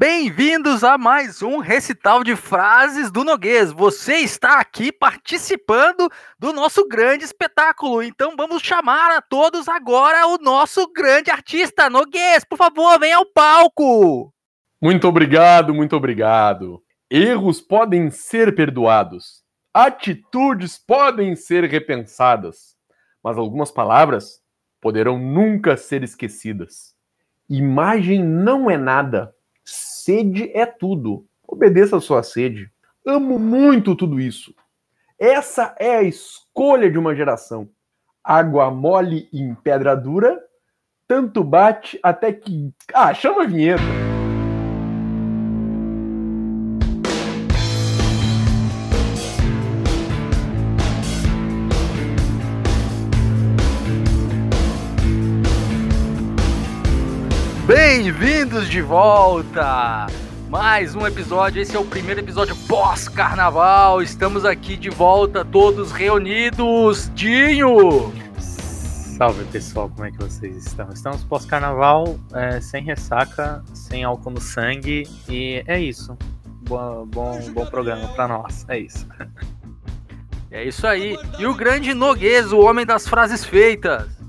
Bem-vindos a mais um recital de frases do Noguês. Você está aqui participando do nosso grande espetáculo. Então vamos chamar a todos agora o nosso grande artista Noguês. Por favor, venha ao palco. Muito obrigado, muito obrigado. Erros podem ser perdoados. Atitudes podem ser repensadas, mas algumas palavras poderão nunca ser esquecidas. Imagem não é nada Sede é tudo. Obedeça a sua sede. Amo muito tudo isso. Essa é a escolha de uma geração. Água mole em pedra dura, tanto bate até que. Ah, chama a vinheta. Bem-vindos de volta! Mais um episódio, esse é o primeiro episódio pós-carnaval. Estamos aqui de volta, todos reunidos. Dinho! Salve pessoal, como é que vocês estão? Estamos pós-carnaval, é, sem ressaca, sem álcool no sangue e é isso. Bom, bom, bom programa para nós, é isso. É isso aí. E o grande Noguês, o homem das frases feitas.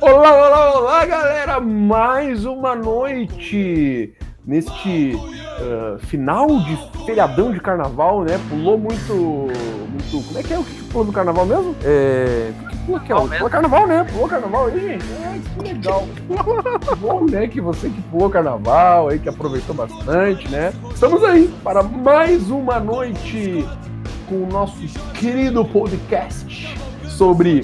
Olá, olá, olá, galera! Mais uma noite neste uh, final de feriadão de carnaval, né? Pulou muito, muito. Como é que é o que pulou do carnaval mesmo? É. O que pula que é? Pulou carnaval, né? Pulou carnaval aí, gente. É, que legal. Bom, né? Que você que pulou carnaval aí, que aproveitou bastante, né? Estamos aí para mais uma noite com o nosso querido podcast sobre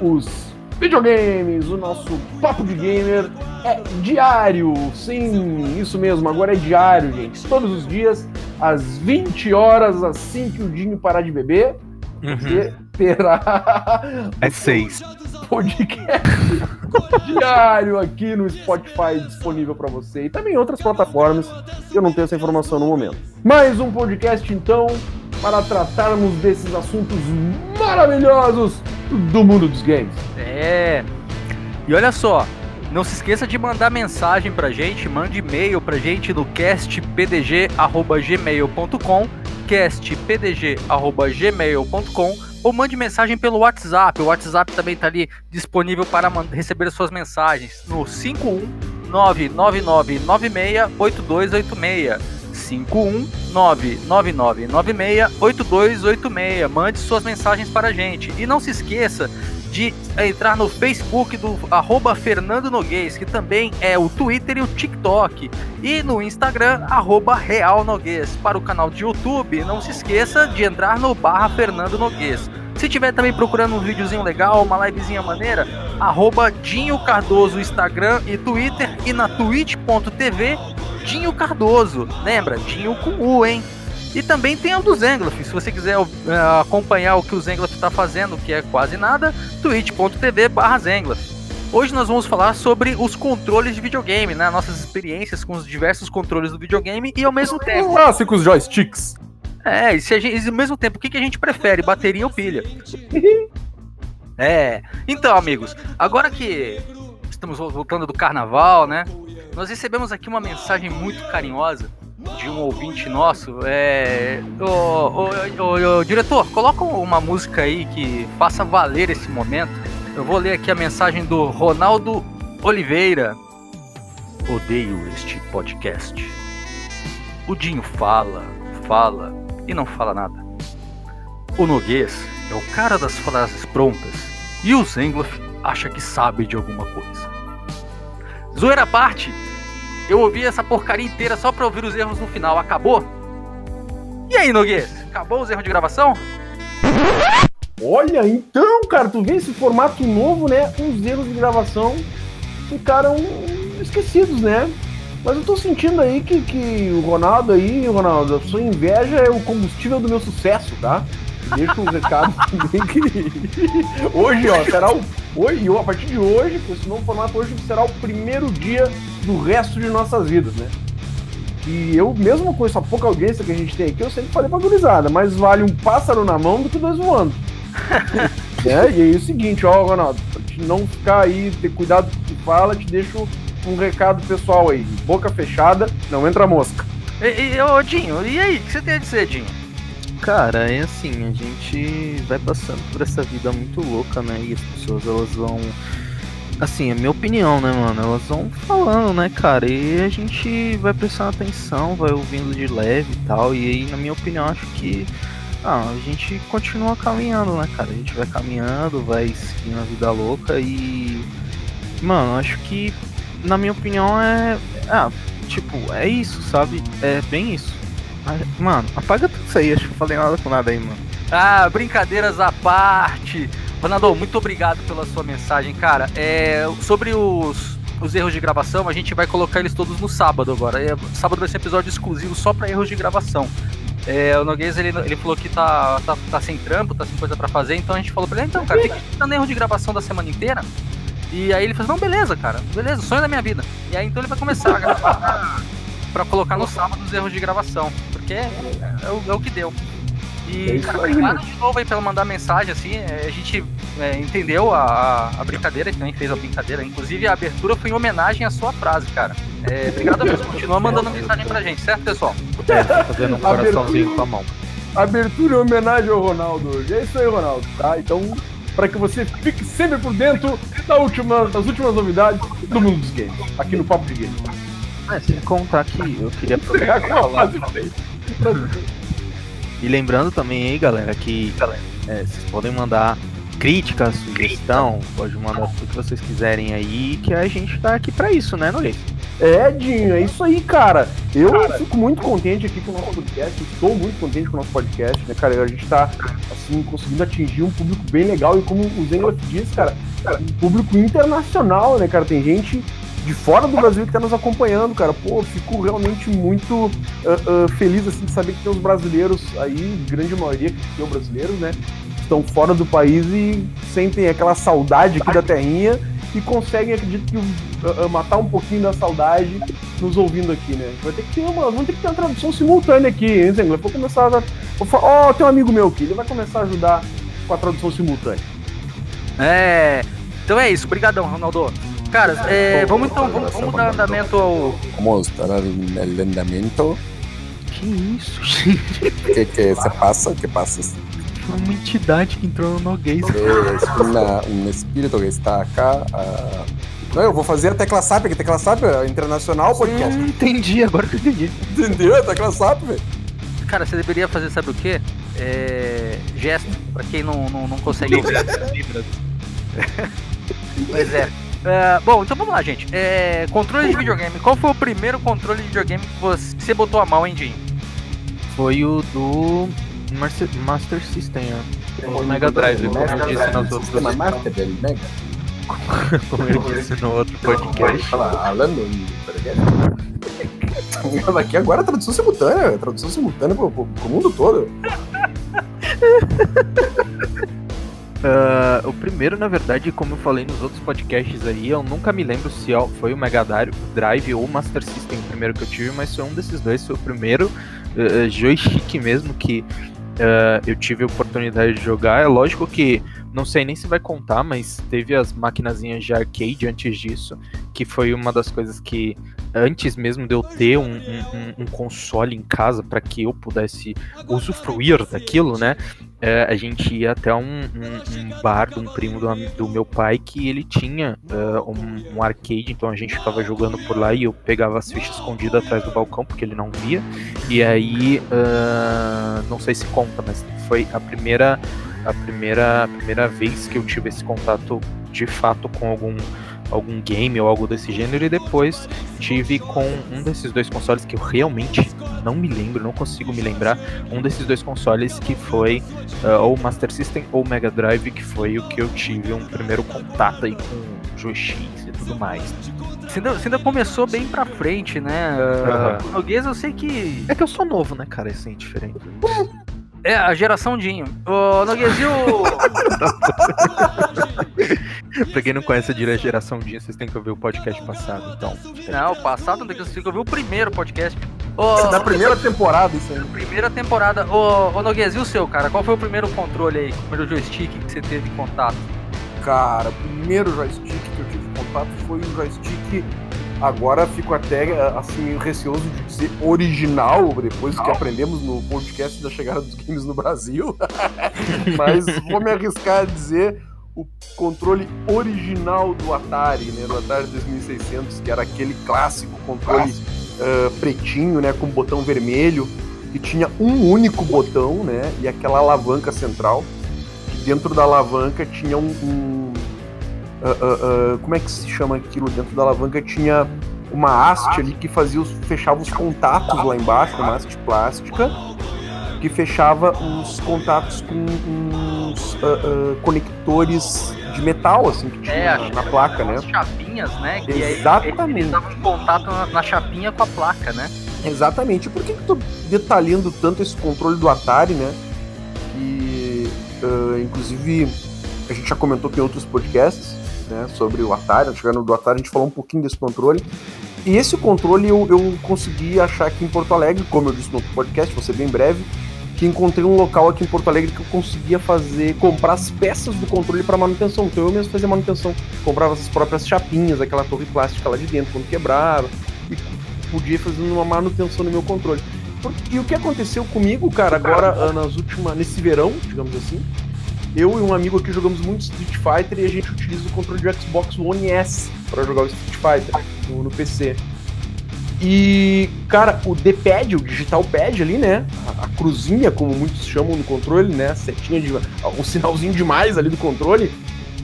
os videogames, o nosso Papo de Gamer é diário. Sim, isso mesmo, agora é diário, gente. Todos os dias, às 20 horas, assim que o Dinho parar de beber, uhum. você terá. É seis. Podcast diário aqui no Spotify disponível para você e também em outras plataformas eu não tenho essa informação no momento. Mais um podcast, então, para tratarmos desses assuntos maravilhosos do mundo dos games. É. E olha só, não se esqueça de mandar mensagem pra gente, mande e-mail pra gente no castpdg@gmail.com, castpdg@gmail.com ou mande mensagem pelo WhatsApp. O WhatsApp também tá ali disponível para receber suas mensagens no 51999968286. 51999968286. Mande suas mensagens para a gente. E não se esqueça de entrar no Facebook do arroba Fernando Noguês, que também é o Twitter e o TikTok. E no Instagram, arroba Real Noguês. Para o canal de YouTube, não se esqueça de entrar no barra Fernando Noguês. Se tiver também procurando um videozinho legal, uma livezinha maneira, arroba Dinho Cardoso, Instagram e Twitter e na twitch.tv Dinho Cardoso. Lembra? Dinho com U, hein? E também tem o do Zengloff. Se você quiser uh, acompanhar o que o Zengloff está fazendo, que é quase nada, twitch.tv barra Zengloff. Hoje nós vamos falar sobre os controles de videogame, né? Nossas experiências com os diversos controles do videogame e ao mesmo tempo. Clássicos joysticks. É, e, se gente, e ao mesmo tempo, o que, que a gente prefere, bateria ou pilha? é. Então, amigos, agora que estamos voltando do carnaval, né? Nós recebemos aqui uma mensagem muito carinhosa de um ouvinte nosso. É. Ô, diretor, coloca uma música aí que faça valer esse momento. Eu vou ler aqui a mensagem do Ronaldo Oliveira. Odeio este podcast. O Dinho fala, fala e não fala nada. O Noguês é o cara das frases prontas e o Zengloff acha que sabe de alguma coisa. Zoeira à parte, eu ouvi essa porcaria inteira só pra ouvir os erros no final. Acabou? E aí, Noguês? Acabou os erros de gravação? Olha, então, cara, tu vê esse formato novo, né? Os erros de gravação ficaram esquecidos, né? Mas eu tô sentindo aí que, que o Ronaldo aí, Ronaldo, a sua inveja é o combustível do meu sucesso, tá? Deixa um recado também que. Hoje, ó, será o. Hoje, a partir de hoje, com esse novo formato, hoje será o primeiro dia do resto de nossas vidas, né? E eu, mesmo com essa pouca audiência que a gente tem aqui, eu sempre falei pra gurizada, mas vale um pássaro na mão do que dois voando. é, e aí é o seguinte, ó, Ronaldo, pra te não ficar aí, ter cuidado com o que fala, te deixo um recado pessoal aí. Boca fechada, não entra mosca. E, e ô, Dinho, e aí? O que você tem a dizer, Dinho? Cara, é assim, a gente vai passando por essa vida muito louca, né? E as pessoas elas vão. Assim, é minha opinião, né, mano? Elas vão falando, né, cara? E a gente vai prestando atenção, vai ouvindo de leve e tal. E aí, na minha opinião, acho que. Ah, a gente continua caminhando, né, cara? A gente vai caminhando, vai seguindo a vida louca e. Mano, acho que, na minha opinião, é. Ah, tipo, é isso, sabe? É bem isso. Ah, Mano, apaga tudo isso aí, acho que eu falei nada com nada aí, mano. Ah, brincadeiras à parte. Ronaldo, muito obrigado pela sua mensagem, cara. É, sobre os, os erros de gravação, a gente vai colocar eles todos no sábado agora. É, sábado vai ser episódio exclusivo só para erros de gravação. É, o Noguês, ele, ele falou que tá, tá, tá sem trampo, tá sem coisa para fazer, então a gente falou pra ele, então, cara, fica dando erro de gravação da semana inteira. E aí ele falou, não, beleza, cara, beleza, sonho da minha vida. E aí então ele vai começar a gravar pra, colocar no sábado os erros de gravação, porque é, é o, é o que deu. E, É cara, obrigado de novo aí pelo mandar mensagem, assim, é, a gente é, entendeu a, a, a brincadeira, que também fez a brincadeira, inclusive a abertura foi em homenagem à sua frase, cara. É, obrigado mesmo, continua mandando mensagem pra gente, certo, pessoal? É, tá fazendo um coraçãozinho com a mão. Abertura em homenagem ao Ronaldo hoje. É isso aí, Ronaldo, tá? Então, para que você fique sempre por dentro da última, das últimas novidades do mundo dos games, aqui no Papo de Games. É, sem contar que eu queria aproveitar falar. E lembrando também aí, galera, que é, vocês podem mandar crítica, sugestão, pode mandar tudo que vocês quiserem aí, que a gente tá aqui pra isso, né, Noguês? É, Dinho, é isso aí, cara. Eu fico muito contente aqui com o nosso podcast, estou muito contente com o nosso podcast, né, cara? A gente tá, assim, conseguindo atingir um público bem legal e como o Zengler disse, cara, um público internacional, né, cara? Tem gente de fora do Brasil que tá nos acompanhando, cara. Pô, fico realmente muito ah, ah, feliz, assim, de saber que tem os brasileiros aí, grande maioria que são brasileiros, né? Estão fora do país e sentem aquela saudade aqui da terrinha e conseguem, acredito que, ah, ah, matar um pouquinho da saudade nos ouvindo aqui, né? Vai ter que ter uma, vamos ter que ter uma tradução simultânea aqui, hein, Zengler? Vou começar a. Ó, tem um amigo meu aqui, ele vai começar a ajudar com a tradução simultânea. É. Então é isso, brigadão, Ronaldo. Cara, é, vamos então, vamos, vamos dar andamento ao. Vamos el andamiento. Que isso, gente? ¿Qué, qué se pasa? ¿Qué pasa? Foi uma entidade que entrou no Noguês. Es una- un espíritu que está acá. ah. Não, eu vou fazer a tecla SAP, que tecla SAP é internacional podcast. Hum, entendi, agora que eu entendi. Entendeu? A tecla SAP, velho. Cara, você deveria fazer, sabe o quê? É. Gesto, pra quem não, não, não consegue ouvir. Pois é. É, bom, então vamos lá, gente. É, controle de videogame. Qual foi o primeiro controle de videogame que você botou a mão, hein, Dinho? Foi o do Master, Master System, ó. O Mega Drive, como eu disse nas outras. Master del Mega. Como eu disse no outro podcast. Fala, falando em podcast. Aqui agora é tradução simultânea, tradução simultânea pro, pro, pro mundo todo. Ah, o primeiro, na verdade, como eu falei nos outros podcasts aí, eu nunca me lembro se foi o Mega Dri- Drive ou o Master System o primeiro que eu tive, mas foi um desses dois, foi o primeiro eh, joystick mesmo que eh, eu tive a oportunidade de jogar. É lógico que não sei nem se vai contar, mas teve as maquinazinhas de arcade antes disso, que foi uma das coisas que antes mesmo de eu ter um, um- um- console em casa para que eu pudesse usufruir daquilo, né? é, a gente ia até um, um- um bar de um primo do, do meu pai que ele tinha é, um, um arcade, então a gente ficava jogando por lá e eu pegava as fichas escondidas atrás do balcão porque ele não via. E aí, ah, não sei se conta, mas foi a primeira, a primeira, a primeira vez que eu tive esse contato de fato com algum algum game ou algo desse gênero e depois tive com um desses dois consoles que eu realmente não me lembro, não consigo me lembrar, um desses dois consoles que foi uh, ou Master System ou Mega Drive, que foi o que eu tive um primeiro contato aí com joysticks e tudo mais. Você ainda, você ainda começou bem pra frente, né? Uh, Noguês, eu sei que. É que eu sou novo, né, cara? Isso é diferente. É a geração Dinho. Ô, Noguês, e o. pra quem não conhece a Geração Dia, vocês têm que ouvir o podcast passado, então. Não, o passado não tem que assistir, que eu vi o primeiro podcast. Ô, Da primeira temporada, isso aí. primeira temporada. Ô, ô o seu, cara? Qual foi o primeiro controle aí, o primeiro joystick que você teve contato? Cara, o primeiro joystick que eu tive contato foi um joystick Agora fico até assim meio receoso de dizer original, depois do que aprendemos no podcast da chegada dos games no Brasil. Mas vou me arriscar a dizer o controle original do Atari, né, do Atari 2600, que era aquele clássico controle uh, pretinho, né, com botão vermelho, que tinha um único botão, né, e aquela alavanca central. Dentro da alavanca tinha um, um uh, uh, como é que se chama aquilo? Dentro da alavanca tinha uma haste ali que fazia os, fechava os contatos lá embaixo, uma haste plástica que fechava os contatos com uns uh, conectores de metal, assim, que tinha é, na, na placa, né? chapinhas, né? Que Exatamente. Eles davam contato na, na, chapinha com a placa, né? Exatamente. Por que, que tô detalhando tanto esse controle do Atari, né? Que, uh, inclusive, a gente já comentou aqui em outros podcasts, né? Sobre o Atari, chegando do Atari, a gente falou um pouquinho desse controle. E esse controle eu, eu consegui achar aqui em Porto Alegre, como eu disse no outro podcast, ser bem breve, que encontrei um local aqui em Porto Alegre que eu conseguia fazer, comprar as peças do controle para manutenção. Então eu mesmo fazia manutenção, comprava as próprias chapinhas, aquela torre plástica lá de dentro quando quebrava, e podia fazer uma manutenção no meu controle. E o que aconteceu comigo, cara, agora nas últimas, nesse verão, digamos assim, eu e um amigo aqui jogamos muito Street Fighter e a gente utiliza o controle de Xbox One S para jogar o Street Fighter no, no PC. E, cara, o D-pad, o digital pad ali, né? A, a, cruzinha, como muitos chamam no controle, né? A setinha de. Um sinalzinho demais ali do controle.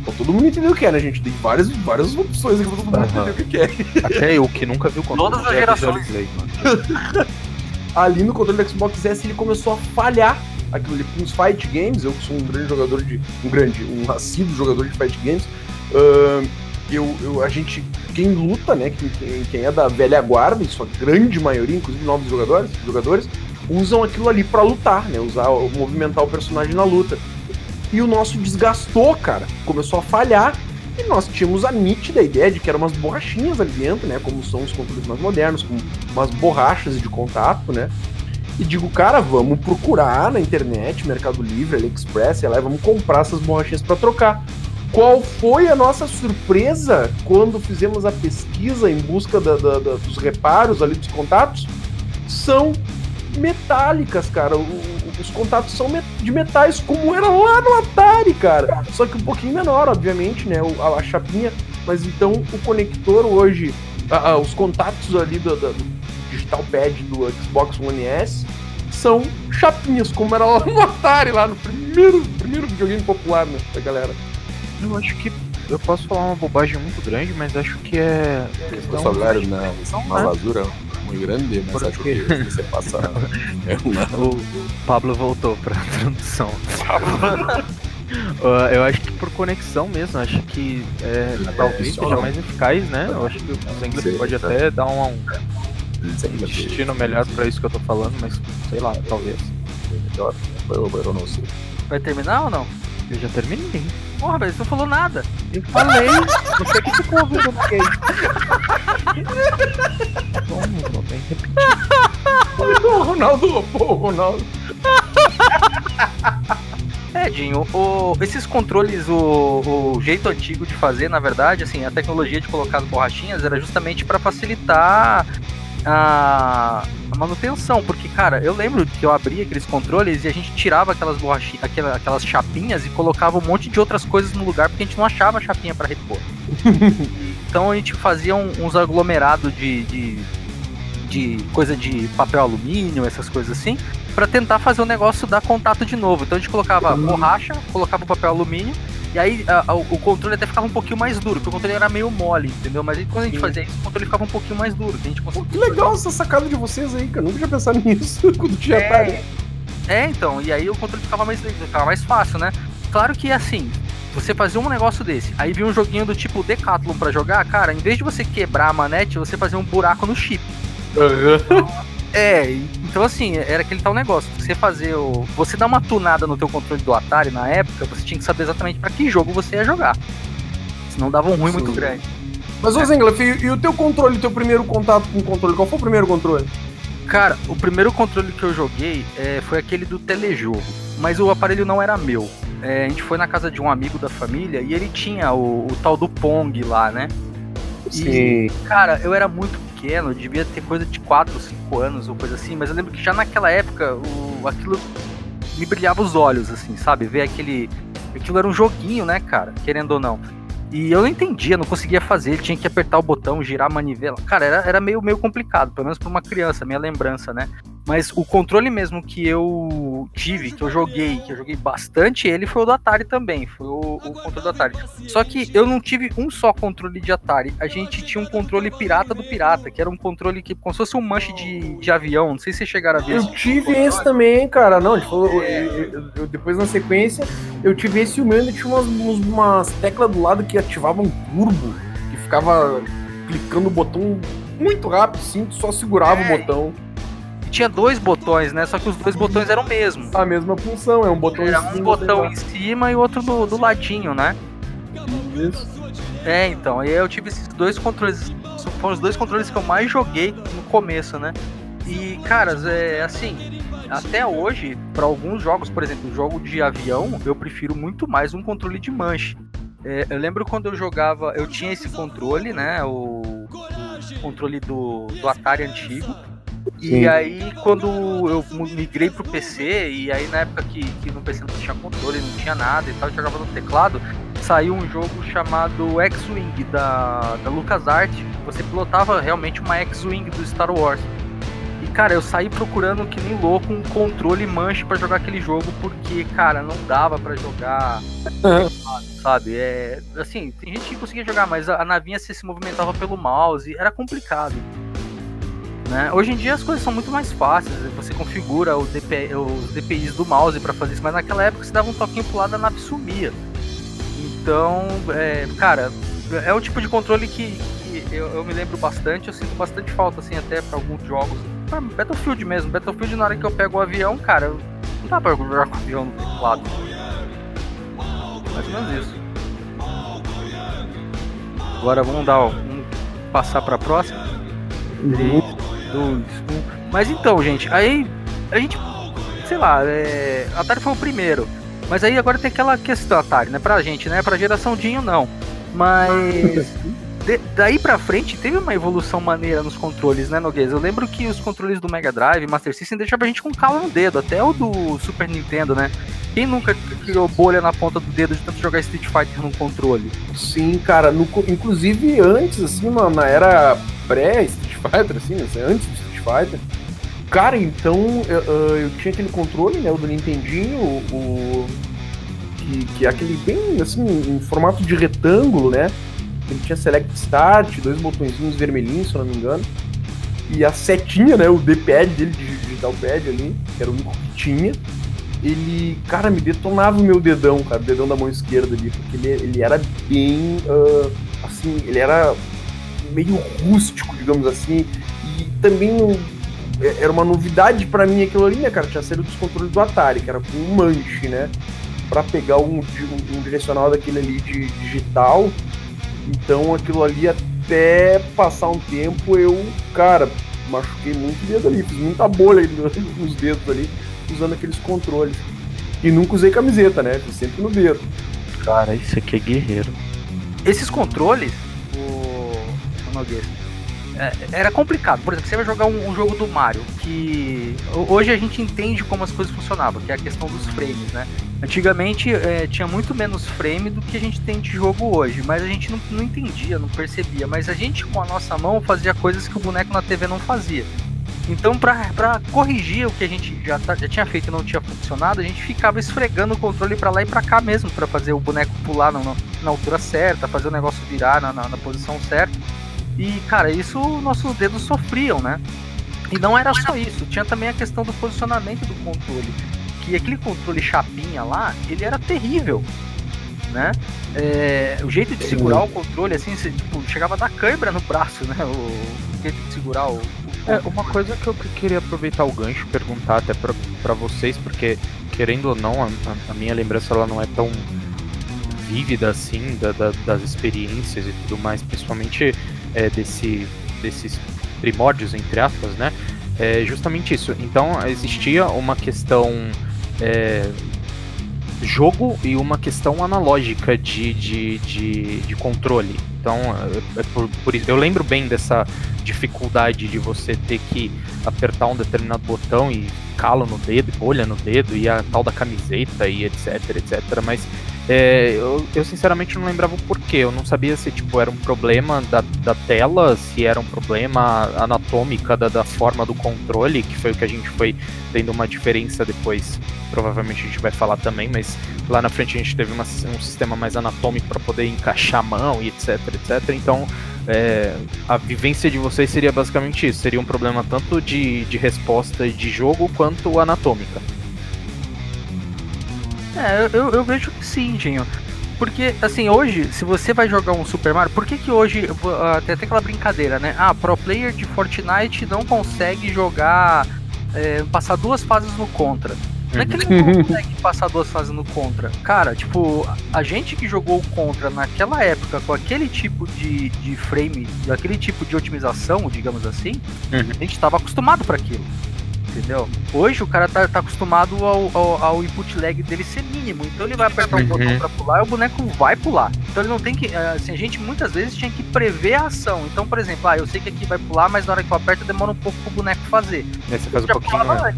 Pô, todo mundo entendeu o que é, né, gente? Tem várias, várias opções aqui pra todo mundo uhum. entender o que é. Até eu que nunca vi o controle. Todas as gerações. ali no controle do Xbox S ele começou a falhar aquilo ali com os fight games. Eu que sou um grande jogador de. um grande, um assíduo jogador de fight games. Uh, eu, eu, a gente, quem luta, né, quem, quem é da velha guarda, em sua grande maioria, inclusive novos jogadores, jogadores usam aquilo ali para lutar, né, usar, movimentar o personagem na luta. E o nosso desgastou, cara, começou a falhar, e nós tínhamos a nítida ideia de que eram umas borrachinhas ali dentro, né, como são os controles mais modernos, com umas borrachas de contato, né, e digo, cara, vamos procurar na internet, Mercado Livre, AliExpress, lá, vamos comprar essas borrachinhas para trocar. Qual foi a nossa surpresa quando fizemos a pesquisa em busca da, da, da, dos reparos ali dos contatos? São metálicas, cara. O, os contatos são de metais, como era lá no Atari, cara. Só que um pouquinho menor, obviamente, né? A, a chapinha. Mas então o conector hoje, a, a, os contatos ali do, do, digital pad do Xbox One S são chapinhas, como era lá no Atari, lá no primeiro, primeiro videogame popular, né, da galera. Eu acho que eu posso falar uma bobagem muito grande, mas acho que é. Questão Salgaram, não, uma rasura muito grande, mas acho que você passa. o Pablo voltou pra tradução. eu acho que por conexão mesmo, acho que é, talvez seja mais eficaz, né? Eu acho que o Zenga pode até dar um, um destino melhor pra isso que eu tô falando, mas sei lá, talvez. Melhor, eu não sei. Vai terminar ou não? Eu já terminei. Porra, velho, você não falou nada. Eu falei. Você que ficou ouvindo o que Vamos, bem repetir. o Ronaldo, pô, Ronaldo. É, Dinho, o, esses controles, o, o, jeito antigo de fazer, na verdade, assim, a tecnologia de colocar as borrachinhas era justamente para facilitar a, a, manutenção, porque, cara, eu lembro que eu abria aqueles controles e a gente tirava aquelas borrachinhas, aquelas, aquelas chapinhas e colocava um monte de outras coisas no lugar porque a gente não achava chapinha para repor. então a gente fazia um, uns aglomerados de, de, de, coisa de papel alumínio, essas coisas assim, para tentar fazer o negócio dar contato de novo. Então a gente colocava uhum. borracha, colocava o papel alumínio e aí a, a, o controle até ficava um pouquinho mais duro, porque o controle era meio mole, entendeu? Mas aí, quando a gente Sim. fazia isso, o controle ficava um pouquinho mais duro. Que, a gente Pô, que legal essa sacada de vocês aí, cara. Nunca tinha pensado nisso quando tinha é, Atari. É, então, e aí o controle ficava mais, ficava mais fácil, né? Claro que assim, você fazia um negócio desse, aí vinha um joguinho do tipo Decathlon para jogar, cara, em vez de você quebrar a manete, você fazia um buraco no chip. Uhum. É, então assim, era aquele tal negócio. Você fazer o. Você dar uma tunada no teu controle do Atari na época, você tinha que saber exatamente para que jogo você ia jogar. Senão dava um ruim muito grande. Mas, ô é. E, e o teu controle, teu primeiro contato com o controle? Qual foi o primeiro controle? Cara, o primeiro controle que eu joguei é, foi aquele do telejogo. Mas o aparelho não era meu. É, a gente foi na casa de um amigo da família e ele tinha o, o tal do Pong lá, né? Sim. Cara, eu era muito pequeno, devia ter coisa de 4 ou 5 anos ou coisa assim, mas eu lembro que já naquela época o, aquilo me brilhava os olhos, assim, sabe? Ver aquele. Aquilo era um joguinho, né, cara? Querendo ou não. E eu não entendia, não conseguia fazer, tinha que apertar o botão, girar a manivela. Cara, era, era meio, meio complicado, pelo menos pra uma criança, minha lembrança, né? Mas o controle mesmo que eu tive, que eu joguei, que eu joguei bastante, ele foi o do Atari também. Foi o, o, controle do Atari. Só que eu não tive um só controle de Atari. A gente tinha um controle pirata do pirata, que era um controle que, como se fosse um manche de, de avião. Não sei se vocês chegaram a ver. Eu tive esse também, cara. Não, tipo, eu, eu, eu, depois na sequência, eu tive esse e o meu ainda tinha umas, umas teclas do lado que ativavam um turbo, que ficava clicando o botão muito rápido, sim, só segurava é. o botão tinha dois botões, né? Só que os dois botões eram o mesmo. A mesma função, é um botão Era um botão em cima e outro do, do ladinho, né? Isso. É, então, aí eu tive esses dois controles. Foram os dois controles que eu mais joguei no começo, né? E, caras, é assim, até hoje, para alguns jogos, por exemplo, jogo de avião, eu prefiro muito mais um controle de manche. É, eu lembro quando eu jogava, eu tinha esse controle, né? O, o controle do, do Atari antigo. E aí, quando eu migrei pro PC, e aí na época que, que no PC não tinha controle, não tinha nada e tal, eu jogava no teclado, saiu um jogo chamado X-Wing da, da LucasArts. Você pilotava realmente uma X-Wing do Star Wars. E cara, eu saí procurando que nem louco um controle manche para jogar aquele jogo, porque, cara, não dava para jogar. Sabe? É. Assim, tem gente que conseguia jogar, mas a, a navinha se, se movimentava pelo mouse, era complicado. Né? Hoje em dia as coisas são muito mais fáceis, você configura DP, os DPIs do mouse para fazer isso, mas naquela época você dava um toquinho pro lado da nave sumia. Então, é, cara, é o tipo de controle que, que eu, eu, me lembro bastante, eu sinto bastante falta assim até para alguns jogos. Pra Battlefield mesmo, Battlefield na hora que eu pego o avião, cara, não dá pra jogar com o avião no teclado. Mais ou menos isso. Agora vamos dar, vamos passar para a próxima. Uhum dois, um. Mas então, gente, aí a gente, sei lá, é, Atari foi o primeiro. Mas aí agora tem aquela questão, Atari, né? Pra gente, né? Pra geração Dinho, não. Mas. De, daí pra frente teve uma evolução maneira nos controles, né, Noguês? Eu lembro que os controles do Mega Drive, Master System, deixavam a gente com calo no dedo, até o do Super Nintendo, né? Quem nunca criou bolha na ponta do dedo de tanto jogar Street Fighter no controle? Sim, cara, no, inclusive antes, assim, mano, na era pré-Street Fighter, assim, antes do Street Fighter. Cara, então eu, eu, tinha aquele controle, né, o do Nintendinho, o, que, que é aquele bem, assim, em formato de retângulo, né? Ele tinha Select Start, dois botõezinhos vermelhinhos, se eu não me engano. E a setinha, né, o D-pad dele, digital pad ali, que era o único que tinha. Ele, cara, me detonava o meu dedão, cara, o dedão da mão esquerda ali, porque ele, ele era bem, uh, assim, ele era meio rústico, digamos assim, e também é, era uma novidade para mim aquilo ali, né, cara? Tinha sido dos controles do Atari, que era com um manche, né? Para pegar um, um, um, direcional daquele ali de digital. Então aquilo ali até passar um tempo eu, cara, machuquei muito o dedo ali, fiz muita bolha nos dedos ali, usando aqueles controles. E nunca usei camiseta, né? Fiz sempre no dedo. Cara, isso aqui é guerreiro. Esses controles, É, era complicado. Por exemplo, você vai jogar um, um, jogo do Mario, que hoje a gente entende como as coisas funcionavam, que é a questão dos frames, né? Antigamente é, tinha muito menos frame do que a gente tem de jogo hoje, mas a gente não, não entendia, não percebia. Mas a gente, com a nossa mão, fazia coisas que o boneco na TV não fazia. Então, para corrigir o que a gente já, tá, já tinha feito e não tinha funcionado, a gente ficava esfregando o controle para lá e para cá mesmo, para fazer o boneco pular na, na, altura certa, fazer o negócio virar na, na, na posição certa. E, cara, isso nossos dedos sofriam, né? E não era só isso, tinha também a questão do posicionamento do controle. Que aquele controle chapinha lá, ele era terrível, né? É, o jeito de segurar o controle, assim, você, tipo, chegava a dar câimbra no braço, né? O, jeito de segurar o, o É, uma coisa que eu queria aproveitar o gancho perguntar até para vocês, porque, querendo ou não, a, a, minha lembrança ela não é tão vívida assim da, da, das experiências e tudo mais, principalmente é, desse, desses primórdios, entre aspas, né? É justamente isso. Então existia uma questão é, jogo e uma questão analógica de, de, de, de, controle. Então, é, é por, por isso. Eu lembro bem dessa dificuldade de você ter que apertar um determinado botão e calo no dedo, bolha no dedo, e a tal da camiseta e etc, etc. Mas é, eu, eu, sinceramente não lembrava o porquê. Eu não sabia se tipo, era um problema da, da tela, se era um problema anatômica da, da forma do controle, que foi o que a gente foi tendo uma diferença depois. Provavelmente a gente vai falar também, mas lá na frente a gente teve uma, um sistema mais anatômico para poder encaixar a mão e etc, etc. Então é, a vivência de vocês seria basicamente isso. Seria um problema tanto de, de resposta de jogo quanto anatômica. É, eu, eu vejo que sim, Genho. Porque, assim, hoje, se você vai jogar um Super Mario, por que que hoje, uh, tem até aquela brincadeira, né? Ah, pro player de Fortnite não consegue jogar, é, passar duas fases no Contra. Não é que ele não consegue passar duas fases no Contra. Cara, tipo, a gente que jogou o Contra naquela época, com aquele tipo de, de frame, aquele tipo de otimização, digamos assim, uhum. a gente estava acostumado para aquilo entendeu? Hoje o cara tá, tá acostumado ao, ao, ao, input lag dele ser mínimo, então ele vai apertar um uhum. botão pra pular e o boneco vai pular. Então ele não tem que. Eh, assim, a gente muitas vezes tinha que prever a ação. Então, por exemplo, ah, eu sei que aqui vai pular, mas na hora que eu aperto demora um pouco pro boneco fazer. Aí você faz um pouquinho. Né?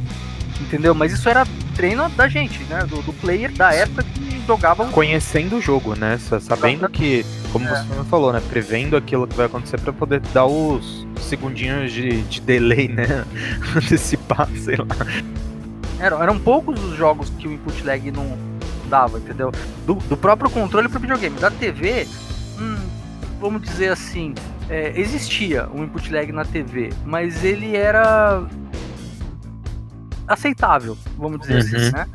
Entendeu? Mas isso era treino da gente, né? Do, do player da época que jogava. Conhecendo o jogo, né? Sabendo que, como é. você falou, né? Prevendo aquilo que vai acontecer para poder dar os segundinhos de, de delay, né? Antecipar, sei lá. Eram, eram poucos os jogos que o input lag não dava, entendeu? Do, do próprio controle pro videogame. Da TV, hum, vamos dizer assim, é, existia um input lag na TV, mas ele era aceitável, vamos dizer assim, uhum. assim, né?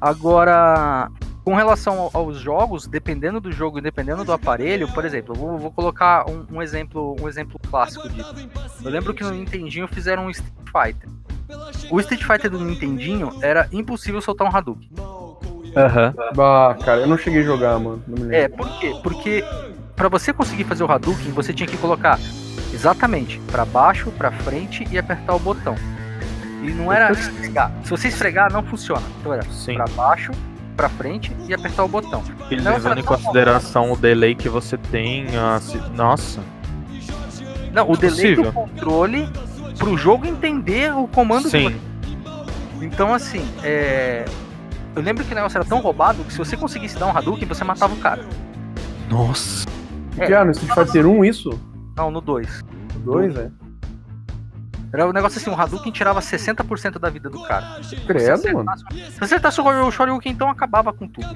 Agora, com relação aos jogos, dependendo do jogo e dependendo do aparelho, por exemplo, vou, vou colocar um, um, exemplo, um exemplo clássico disso. Eu lembro que no Nintendinho fizeram um Street Fighter. O Street Fighter do Nintendinho era impossível soltar um Hadouken. Aham. Uhum. Bah, cara, eu não cheguei a jogar, mano. É, por quê? Porque para você conseguir fazer o Hadouken, você tinha que colocar exatamente para baixo, para frente e apertar o botão. E não era esfregar. Se você esfregar, não funciona. Então era Sim. pra baixo, pra frente e apertar o botão. E levando em consideração bom. o delay que você tem, a... nossa. Não, o delay do controle pro jogo entender o comando Sim. Que... Então assim, é... eu lembro que o negócio era tão roubado que se você conseguisse dar um Hadouken, você matava o cara. Nossa. É, que é, no Street Fighter 1 isso? Não, no 2. No 2, é? Era um negócio assim, um Hadouken tirava 60% da vida do cara. Credo, mano. Se você acertasse o Shoryuken, então acabava com tudo.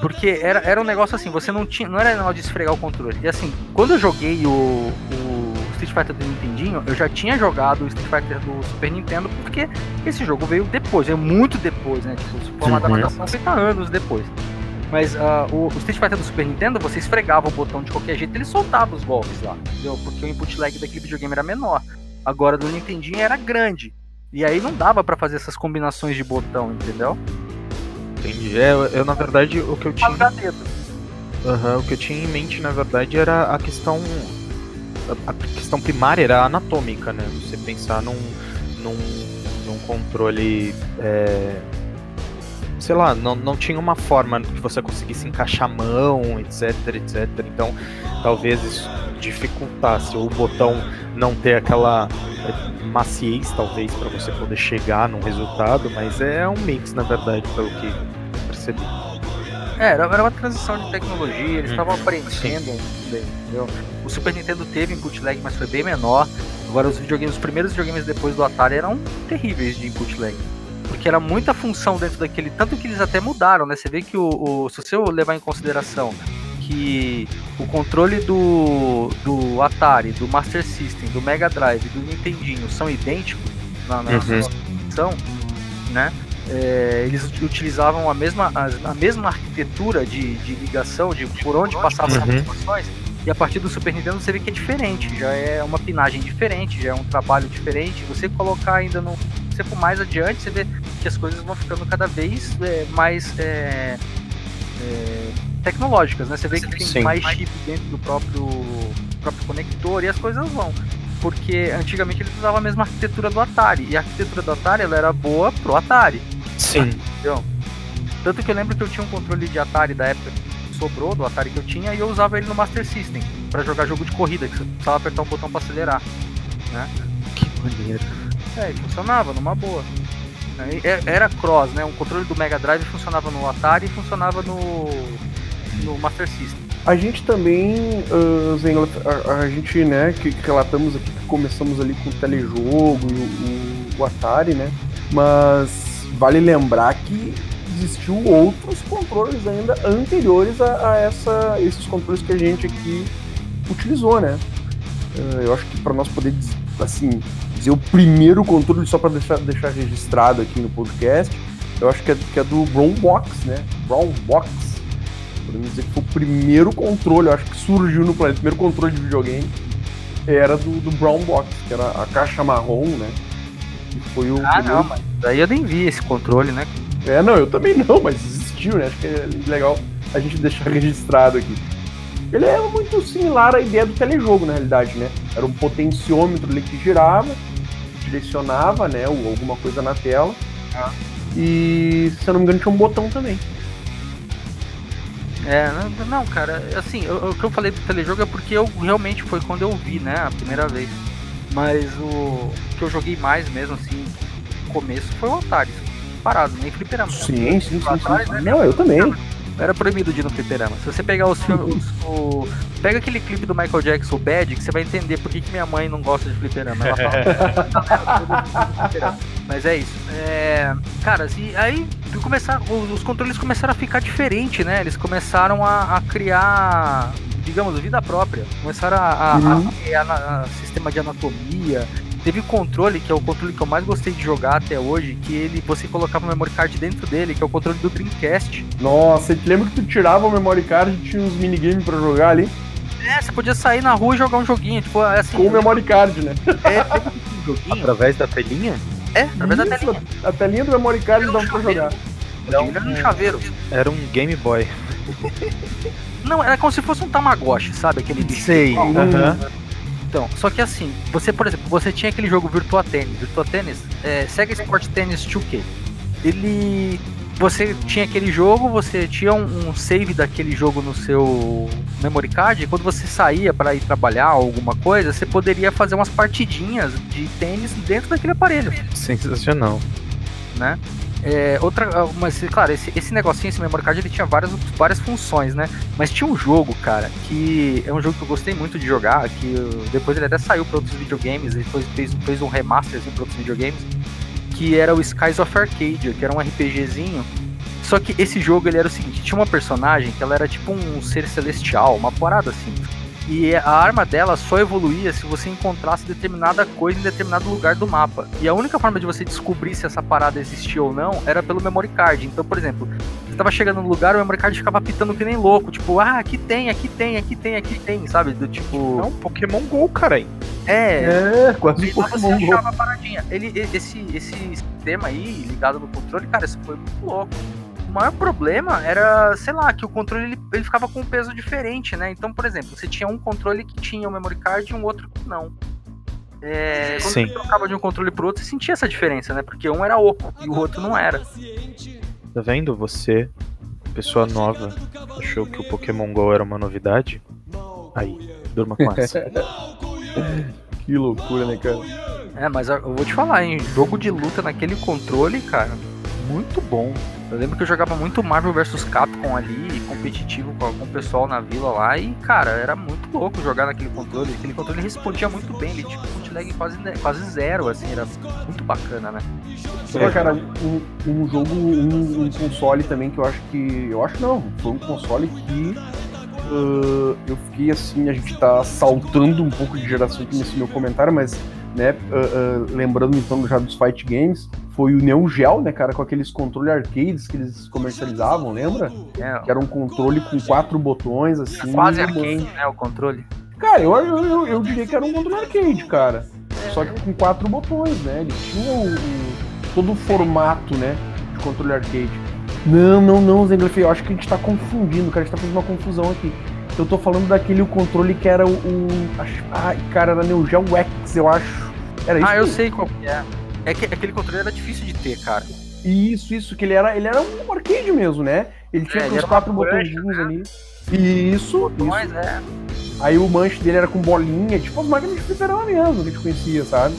Porque era, era um negócio assim, você não tinha. Não era negócio de esfregar o controle. E assim, quando eu joguei o, o Street Fighter do Nintendinho, eu já tinha jogado o Street Fighter do Super Nintendo, porque esse jogo veio depois, veio muito depois, né? Tipo, foi uma uhum. adaptação feita anos depois. Mas uh, o, o, Street Fighter do Super Nintendo, você esfregava o botão de qualquer jeito, ele soltava os golpes lá, entendeu? Porque o input lag daquele videogame era menor. Agora do Nintendinho era grande. E aí não dava para fazer essas combinações de botão, entendeu? Entendi. É, eu, eu na verdade o que eu tinha. Uhum, o que eu tinha em mente, na verdade, era a questão. A questão primária era anatômica, né? Você pensar num, num, num controle. É, sei lá, não, não tinha uma forma que você conseguisse encaixar a mão, etc, etc. Então, talvez isso dificultasse, o botão não ter aquela é, maciez, talvez, para você poder chegar num resultado, mas é um mix, na verdade, pelo que percebi. É, era, era uma transição de tecnologia, eles hum, estavam aprendendo, entendeu? O Super Nintendo teve input lag, mas foi bem menor. Agora os videogames, os primeiros videogames depois do Atari eram terríveis de input lag. Porque era muita função dentro daquele. Tanto que eles até mudaram, né? Você vê que o, o se você levar em consideração que o controle do, do Atari, do Master System, do Mega Drive, do Nintendinho são idênticos na, na uhum. né? É, eles utilizavam a mesma, a, a mesma arquitetura de, de, ligação, de por onde passavam uhum. as informações, e a partir do Super Nintendo você vê que é diferente, já é uma pinagem diferente, já é um trabalho diferente. Você colocar ainda no. Você for mais adiante, você vê que as coisas vão ficando cada vez é, mais. É, é, tecnológicas, né? Você vê que tem Sim. mais chip dentro do próprio, próprio conector e as coisas vão. Porque antigamente eles usavam a mesma arquitetura do Atari. E a arquitetura do Atari ela era boa pro Atari. Sim. Entendeu? Tanto que eu lembro que eu tinha um controle de Atari da época que sobrou do Atari que eu tinha e eu usava ele no Master System. pra jogar jogo de corrida, que você precisava apertar um botão pra acelerar. Né? Que maneiro. É, e funcionava numa boa. Aí, é- Era cross, né? Um controle do Mega Drive funcionava no Atari e funcionava no, no Master System. A gente também, ah, Zengler, a, a gente, né, que, que relatamos aqui que começamos ali com o telejogo e o, o- o Atari, né? Mas vale lembrar que existiu outros controles ainda anteriores a, a essa, esses controles que a gente aqui utilizou, né? Ah, eu acho que para nós poder, assim, dizer o primeiro controle, só para deixar, deixar registrado aqui no podcast, eu acho que é, que é do Brown Box, né? Brown Box. Podemos dizer que foi o primeiro controle, eu acho que surgiu no planeta, o primeiro controle de videogame era do, do Brown Box, que era a caixa marrom, né? Que foi o Ah, não, mas daí eu nem vi esse controle, né? É, não, eu também não, mas existiu, né? Acho que é legal a gente deixar registrado aqui. Ele é muito similar à ideia do telejogo, na realidade, né? Era um potenciômetro ali que girava, direcionava, né, ou alguma coisa na tela. Ah. E, se eu não me engano, tinha um botão também. É, não, cara, assim, o que eu falei do telejogo é porque eu realmente foi quando eu vi, né, a primeira vez. Mas o que eu joguei mais mesmo, assim, no começo foi o Atari. Parado, nem fliperama. Sim, sim, sim. Sim. né? Não, eu também. Era proibido de ir no fliperama. Se você pegar os filmes. o- Pega aquele clipe do Michael Jackson, o Bad, que você vai entender por que, que minha mãe não gosta de fliperama. Ela fala. Mas é isso. É, Cara, assim, aí começar, os, controles começaram a ficar diferentes, né? Eles começaram a, a criar, digamos, vida própria. Começaram a, a- a Uhum. na- sistema de anatomia. Teve controle, que é o controle que eu mais gostei de jogar até hoje, que ele você colocava o memory card dentro dele, que é o controle do Dreamcast. Nossa, você te lembra que tu tirava o memory card e tinha uns minigames pra jogar ali? É, você podia sair na rua e jogar um joguinho, tipo, assim, Com o memory card, né? é, um joguinho, Através da telinha? é, através da Isso, telinha. A telinha do memory card dava pra jogar. Era um chaveiro. Era um Game Boy. Não, era como se fosse um Tamagotchi, sabe? Aquele bicho. Sei. Hum. Aham. Então, só que assim, você, por exemplo, você tinha aquele jogo Virtua Tennis. Virtua Tennis, é, Sega Sport Tennis 2K. Ele. Você tinha aquele jogo, você tinha um, um save daquele jogo no seu memory card, e quando você saía para ir trabalhar ou alguma coisa, você poderia fazer umas partidinhas de tênis dentro daquele aparelho. Sensacional. né? É, outra, mas claro, esse, esse negocinho, esse memory card, ele tinha várias, várias funções, né? Mas tinha um jogo, cara, que é um jogo que eu gostei muito de jogar, que depois ele até saiu para outros videogames, ele fez, fez um remasterzinho para outros videogames, que era o Skies of Arcadia, que era um RPGzinho. Só que esse jogo ele era o seguinte, tinha uma personagem que ela era tipo um ser celestial, uma parada assim. E a arma dela só evoluía se você encontrasse determinada coisa em determinado lugar do mapa. E a única forma de você descobrir se essa parada existia ou não era pelo memory card. Então, por exemplo, você tava chegando no lugar, o memory card ficava pitando que nem louco. Tipo, ah, aqui tem, aqui tem, aqui tem, aqui tem, sabe? Do tipo. É um Pokémon GO, cara. É, É, quase lá você Pokémon Go. achava a paradinha. Ele, e- esse, esse sistema aí, ligado no controle, cara, isso foi muito louco. O maior problema era, sei lá, que o controle ele, ele ficava com um peso diferente, né? Então, por exemplo, você tinha um controle que tinha o memory card e um outro que não. É, quando Sim. você trocava de um controle pro outro, você sentia essa diferença, né? Porque um era oco e o outro não era. Tá vendo? Você, pessoa nova, achou que o Pokémon GO era uma novidade? Aí, durma com essa. Que loucura, né, cara? É, mas eu vou te falar, hein? Jogo de luta naquele controle, cara, muito bom. Eu lembro que eu jogava muito Marvel vs Capcom ali, competitivo com, com o pessoal na vila lá, e, cara, era muito louco jogar naquele controle. Aquele controle respondia muito bem, ele tinha um lag quase, quase zero, assim, era muito bacana, né? Só, cara, um, um jogo, um, um console também que eu acho que. Eu acho não, foi um console que. ah, eu fiquei assim, a gente tá saltando um pouco de geração aqui nesse meu comentário, mas, né, ah, ah, lembrando então já dos Fight Games, foi o Neo Geo, né, cara, com aqueles controles arcades que eles comercializavam, lembra? É, Que era um controle com quatro botões, assim. quase mano. arcade, né, o controle. Cara, eu, eu, eu, eu diria que era um controle arcade, cara. Só que com quatro botões, né? Ele tinha o, o- todo o formato, né? De controle arcade. Não, não, não, Zenglef, eu acho que a gente tá confundindo, cara. A gente tá fazendo uma confusão aqui. Eu tô falando daquele controle que era o. o ai, cara, era Neo Geo X, eu acho. Era isso. Ah, eu sei qual que é. É que aquele controle era difícil de ter, cara. Isso, isso, que ele era, ele era um arcade mesmo, né? Ele tinha É, quatro botõezinhos ali. Isso, Mas isso. é. Aí o manche dele era com bolinha, tipo as máquinas de fliperama mesmo, que a gente conhecia, sabe?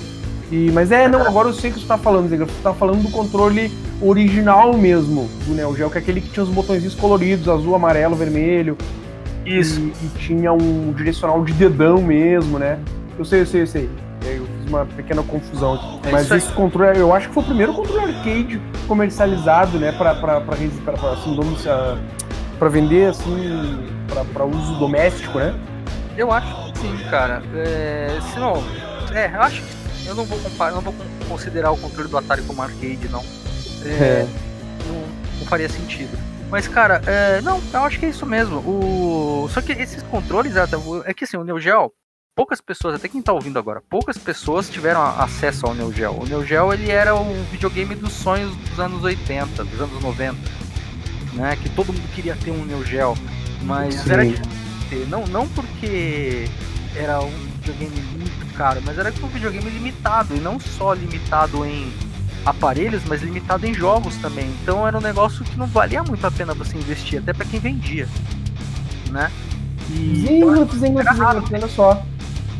E, mas é, não, agora eu sei o que você tá falando, Ziga. Você tá falando do controle original mesmo do Neo Geo, que é aquele que tinha os botõezinhos coloridos, azul, amarelo, vermelho. Isso. E, e tinha um direcional de dedão mesmo, né? Eu sei, eu sei, eu sei. É, Eu uma pequena confusão aqui. É Mas isso esse controle, eu acho que foi o primeiro controle arcade comercializado, né? Pra, pra, pra, resi- pra, pra, assim, ah, pra vender, assim, pra, pra uso doméstico, né? Eu acho que sim, cara. É, se não. É, eu acho que eu não vou comparar, não vou con- considerar o controle do Atari como arcade, não. É, Não, não faria sentido. Mas, cara, é, não, eu acho que é isso mesmo. O... Só que esses controles, é é que assim, o Neo Geo, poucas pessoas, até quem tá ouvindo agora, poucas pessoas tiveram acesso ao Neo Geo. O Neo Geo, ele era o videogame dos sonhos dos anos 80, dos anos 90, né? Que todo mundo queria ter um Neo Geo, mas Sim. era difícil. Não, não porque era um videogame muito caro, mas era um videogame limitado, e não só limitado em aparelhos, mas limitado em jogos também. Então era um negócio que não valia muito a pena você investir, até pra quem vendia, né? E Zingot, Zingot, Zingot, olha só.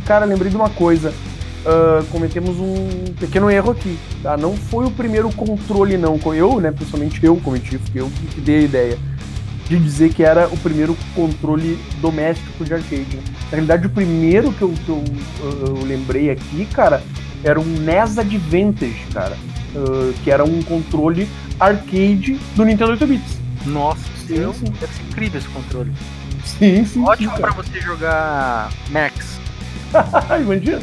Cara, lembrei de uma coisa. Ah, cometemos um pequeno erro aqui, tá? Não foi o primeiro controle, não. Eu, né, pessoalmente eu cometi, porque eu que dei a ideia de dizer que era o primeiro controle doméstico de arcade. Na realidade, o primeiro que eu, que eu, ah, eu lembrei aqui, cara, era um NES Advantage, cara. Ah, que era um controle arcade do Nintendo 8 bits. nossa, Sim, sim. deve ser incrível esse controle. Sim, sim. Ótimo pra você jogar Max. cara. Imagina.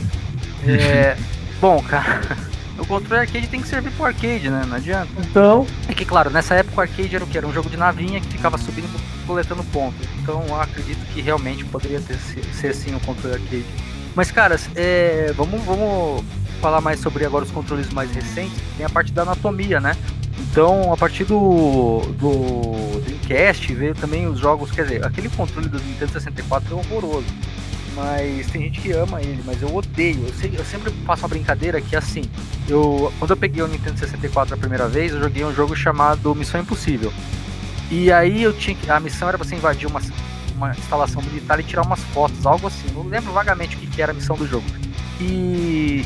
É, bom, cara, o controle arcade tem que servir pro arcade, né? Não adianta. Então, É que, claro, nessa época o arcade era o que? Era um jogo de navinha que ficava subindo e coletando ponto. Então eu acredito que realmente poderia ter, ser, assim o controle arcade. Mas, caras, é, vamos, vamos falar mais sobre agora os controles mais recentes. Tem a parte da anatomia, né? Então, a partir do, do Dreamcast veio também os jogos. Quer dizer, aquele controle do Nintendo 64 é horroroso. Mas tem gente que ama ele, mas eu odeio. Eu, sei- eu sempre faço uma brincadeira que assim, eu quando eu peguei o Nintendo 64 a primeira vez, eu joguei um jogo chamado Missão Impossível. E aí eu tinha que. A missão era você invadir uma, uma instalação militar e tirar umas fotos, algo assim. Não lembro vagamente o que, que era a missão do jogo. E.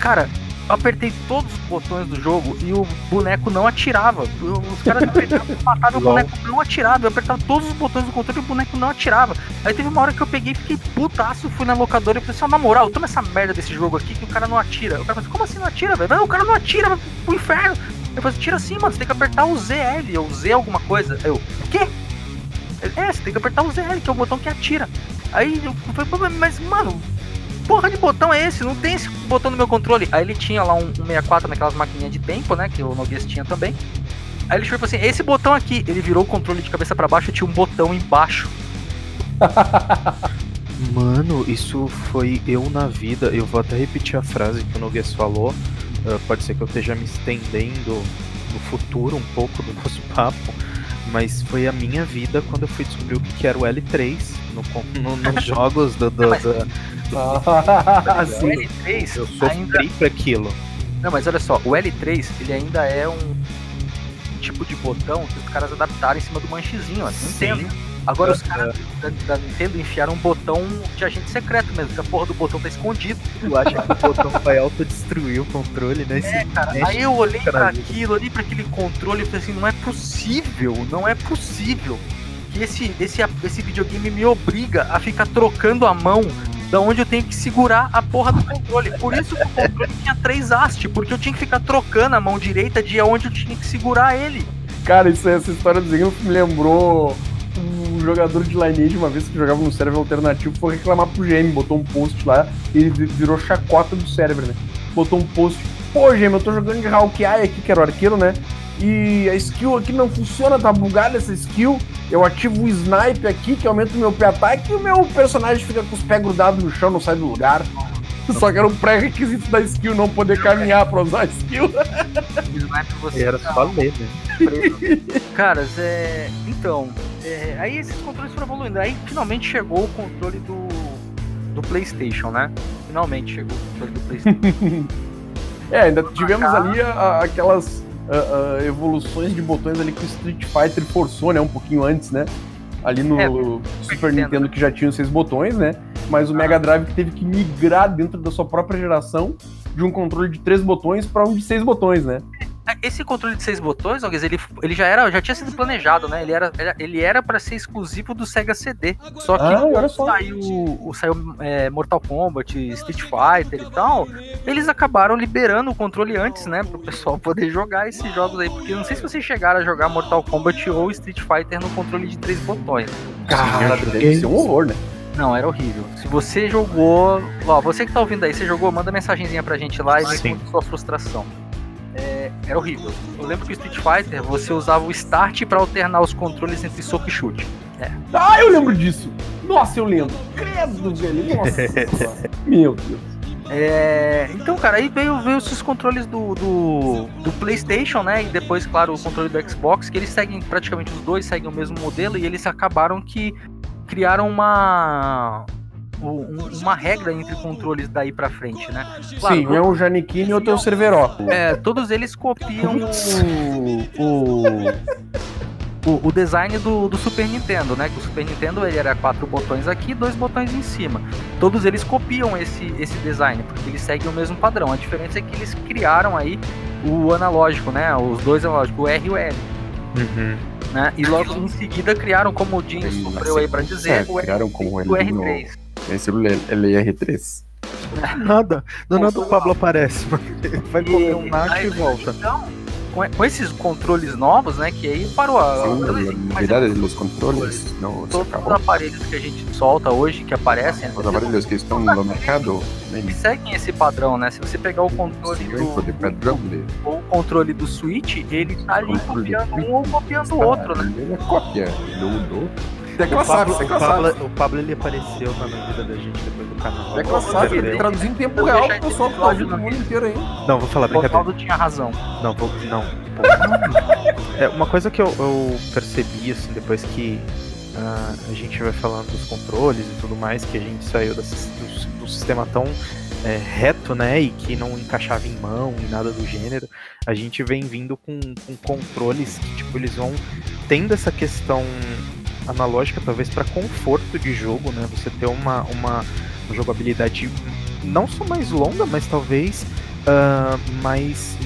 Cara, apertei todos os botões do jogo e o boneco não atirava. Os caras matavam o boneco não atirava. Eu apertava todos os botões do controle e o boneco não atirava. Aí teve uma hora que eu peguei, fiquei putaço, fui na locadora e falei assim, na moral, toma essa merda desse jogo aqui que o cara não atira. O cara falou assim, como assim não atira, velho? Não, o cara não atira, vai pro inferno. Eu falei, tira assim, mano, você tem que apertar o ZL, ou Z alguma coisa. Aí eu, o quê? Ele, É, você tem que apertar o ZL, que é o botão que atira. Aí eu falei, "Pô, mas mano, porra de botão é esse? Não tem esse botão no meu controle. Aí ele tinha lá um, um 64 naquelas maquininhas de tempo, né? Que o Noguês tinha também. Aí ele chegou assim: esse botão aqui, ele virou o controle de cabeça pra baixo e tinha um botão embaixo. Mano, isso foi eu na vida. Eu vou até repetir a frase que o Noguês falou. ah, pode ser que eu esteja me estendendo no futuro um pouco do nosso papo. Mas foi a minha vida quando eu fui descobrir o que era o L3 no, no- nos jogos do. do, Mas- do- do- Ah, o sim. L3 eu ainda. sofri pra aquilo. Não, mas olha só, o L3 ele ainda é um tipo de botão que os caras adaptaram em cima do manchezinho, ó. Nintendo. Agora os caras da, da Nintendo enfiaram um botão de agente secreto mesmo, que a porra do botão tá escondido. Tu acha que o botão vai autodestruir o controle, né? É, cara, aí eu olhei pra aquilo, olhei pra aquele controle e falei assim, não é possível, não é possível que esse, esse, esse videogame me obriga a ficar trocando a mão da onde eu tenho que segurar a porra do controle. Por isso que o controle tinha três hastes, porque eu tinha que ficar trocando a mão direita de onde eu tinha que segurar ele. Cara, isso, essa história do Zinho me lembrou jogador de Lineage uma vez que jogava no server alternativo foi reclamar pro GM, botou um post lá e ele vi- virou chacota do server, né? Botou um post, pô GM, eu tô jogando de Hawkeye aqui, que era o arqueiro, né? E a skill aqui não funciona, tá bugada essa skill. Eu ativo o snipe aqui, que aumenta o meu pé-ataque, e o meu personagem fica com os pés grudados no chão, não sai do lugar. Só que era um pré-requisito da skill não poder caminhar pra usar a skill. Sniper você Era só ler, né? Caras, é. Então, é, aí esses controles foram evoluindo. Aí finalmente chegou o controle do, do PlayStation, né? Finalmente chegou o controle do PlayStation. É, ainda tivemos ali a- a- aquelas uh, evoluções de botões ali que o Street Fighter forçou, né? Um pouquinho antes, né? Ali no É, Super Nintendo. Nintendo que já tinha os seis botões, né? Mas o Ah. Mega Drive que teve que migrar dentro da sua própria geração de um controle de três botões para um de seis botões, né? Esse controle de seis botões, Douglas, ele, ele já era, já tinha sido planejado, né? Ele era, ele era para ser exclusivo do Sega CD. Só que Ah, só. saiu, o- saiu é, Mortal Kombat, Street Fighter e tal, eles acabaram liberando o controle antes, né? Pro pessoal poder jogar esses jogos aí. Porque não sei se vocês chegaram a jogar Mortal Kombat ou Street Fighter no controle de três botões. Cara, deve ser um horror, né? Não, era horrível. Se você jogou. Ó, você que tá ouvindo aí, você jogou, manda mensagenzinha pra gente lá e me Sim. conta sua frustração. É, era horrível. Eu lembro que o Street Fighter você usava o start pra alternar os controles entre soco e chute. Ah, eu lembro disso. Nossa, eu lembro. Credo, velho. Nossa. Meu Deus. É, então, cara, aí veio, veio esses controles do, do, do PlayStation, né? E depois, claro, o controle do Xbox, que eles seguem praticamente os dois, seguem o mesmo modelo, e eles acabaram que criaram uma. Um- uma regra entre controles daí pra frente, né? Claro, Sim, um é o Janequine e outro é o Cerveró. É, todos eles copiam o, o, o, o design do, do Super Nintendo, né? Que o Super Nintendo ele era quatro botões aqui, dois botões em cima. Todos eles copiam esse, esse design, porque eles seguem o mesmo padrão. A diferença é que eles criaram aí o analógico, né? Os dois analógicos, o R e o L. Uhum. Né? E logo em seguida criaram, como o Jim sofreu aí pra sequência, dizer, o, criaram como o ele no- R3. Esse é o LR3. Nada. Do nada o Pablo aparece, mano. Vai comer um aí, e volta. Então, com, esses controles novos, né? Que aí parou a. Sim, mas la é los controles não todos os aparelhos que a gente solta hoje, que aparecem, Os aparelhos que estão no mercado, eles seguem esse padrão, né? Se você pegar o controle do, ou o controle do Switch, ele tá ali copiando do um ou copiando o outro, né? Ele é cópia do do. Tecla O Pablo, sabe, o, tecla Pablo, sabe. o Pablo ele apareceu na vida da gente depois do canal. Tecla sabe, Ele- traduzir em tempo real pro pessoal que tá ouvindo o mundo inteiro aí. Não, vou falar O brincadeira. Ronaldo tinha razão. Não, vou, não. É, uma coisa que eu, eu percebi, assim, depois que ah, a gente vai falando dos controles e tudo mais, que a gente saiu desse, do, do sistema tão é, reto, né, e que não encaixava em mão e nada do gênero, a gente vem vindo com, com controles que, tipo, eles vão tendo essa questão analógica, talvez para conforto de jogo, né, você ter uma, uma, jogabilidade não só mais longa, mas talvez ah, mais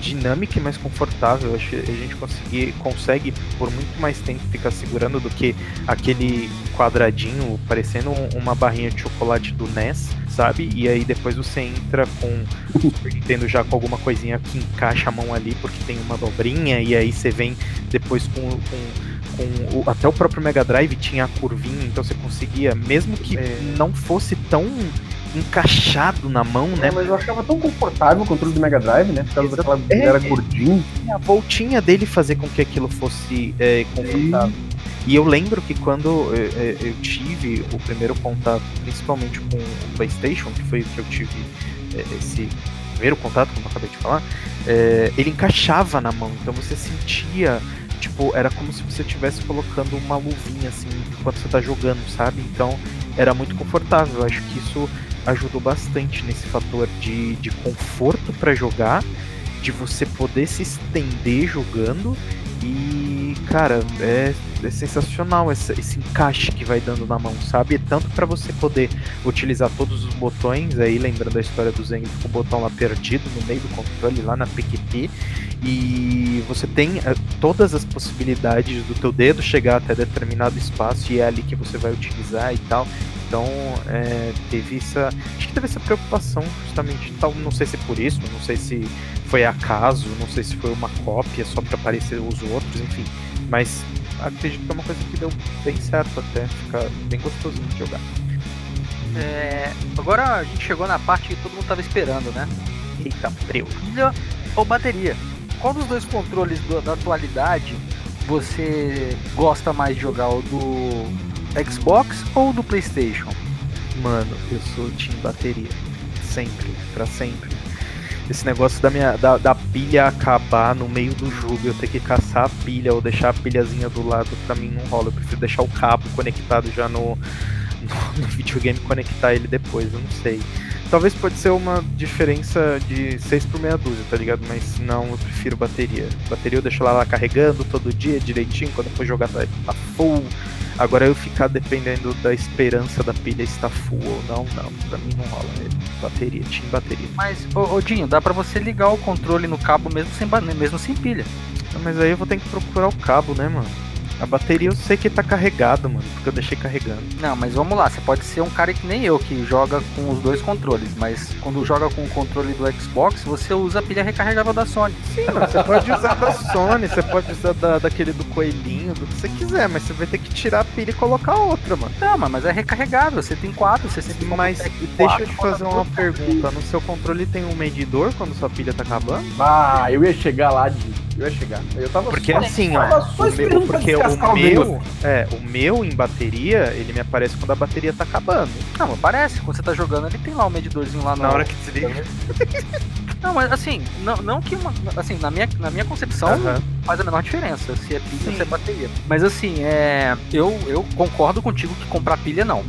dinâmica e mais confortável. Acho que a gente conseguir, consegue por muito mais tempo ficar segurando do que aquele quadradinho parecendo um- uma barrinha de chocolate do NES, sabe? E aí depois você entra com o Nintendo já com alguma coisinha que encaixa a mão ali porque tem uma dobrinha e aí você vem depois com, com com o- até o próprio Mega Drive tinha a curvinha, então você conseguia, mesmo que não fosse tão encaixado na mão, né? É, mas eu achava tão confortável o controle do Mega Drive, né? Por causa daquela É. era gordinho. a voltinha dele fazer com que aquilo fosse é, confortável. E eu lembro que quando é, é, eu tive o primeiro contato, principalmente com o PlayStation, que foi o que eu tive é, esse primeiro contato, como eu acabei de falar, é, ele encaixava na mão, então você sentia. Tipo, era como se você estivesse colocando uma luvinha assim enquanto você tá jogando, sabe? Então era muito confortável. Acho que isso ajudou bastante nesse fator de, de conforto para jogar, de você poder se estender jogando e, cara, é, é sensacional essa- esse encaixe que vai dando na mão, sabe? Tanto para você poder utilizar todos os botões, aí lembrando a história do Zen, com o botão lá perdido no meio do controle, lá na PQP, e você tem eh, todas as possibilidades do teu dedo chegar até determinado espaço e é ali que você vai utilizar e tal. Então, é, teve essa. Acho que teve essa preocupação, justamente. Tal, não sei se é por isso, não sei se foi acaso, não sei se foi uma cópia só para aparecer os outros, enfim. Mas acredito que é uma coisa que deu bem certo até, fica bem gostosinho de jogar. É, agora a gente chegou na parte que todo mundo tava esperando, né? Eita, preu. Pilha ou bateria? Qual dos dois controles do- da atualidade você gosta mais de jogar? O do Xbox ou do PlayStation? Mano, eu sou time bateria. Sempre, pra sempre. Esse negócio da minha da, da pilha acabar no meio do jogo, eu ter que caçar a pilha ou deixar a pilhazinha do lado, pra mim não rola. Eu prefiro deixar o cabo conectado já no, no, no videogame conectar ele depois, eu não sei. talvez pode ser uma diferença de 6 por meia dúzia, tá ligado? Mas não, eu prefiro bateria. Bateria eu deixo ela lá carregando todo dia direitinho, quando eu for jogar tá, tá full. Agora eu ficar dependendo da esperança da pilha estar full ou não, não, pra mim não rola. É bateria, team bateria. Mas, ô, ô, Dinho, dá pra você ligar o controle no cabo mesmo sem, mesmo sem pilha. Mas aí eu vou ter que procurar o cabo, né, mano? A bateria eu sei que tá carregado, mano, porque eu deixei carregando. Não, mas vamos lá, você pode ser um cara que nem eu, que joga com os dois controles, mas quando joga com o controle do Xbox, você usa a pilha recarregável da Sony. Sim, mano, você pode usar da Sony, você pode usar da, daquele do coelhinho, do que você quiser, mas você vai ter que tirar a pilha e colocar outra, mano. Não, mas- é recarregável, você tem quatro, você sempre Mas consegue deixa quatro, eu te fazer uma pergunta. No seu controle tem um medidor quando sua pilha tá acabando? Ah, eu ia chegar lá, Di. Eu ia chegar. Eu tava Porque só, assim, tava ó, só o meu, pra porque descascar o meu, é, o meu em bateria, ele me aparece quando a bateria tá acabando. Não, aparece, quando você tá jogando, ele tem lá um medidorzinho lá no... Na hora que desliga. Não, mas assim, não, não que uma, assim, na minha, na minha concepção Aham. faz a menor diferença se é pilha ou se é bateria. Mas assim, é, eu, eu concordo contigo que comprar pilha não.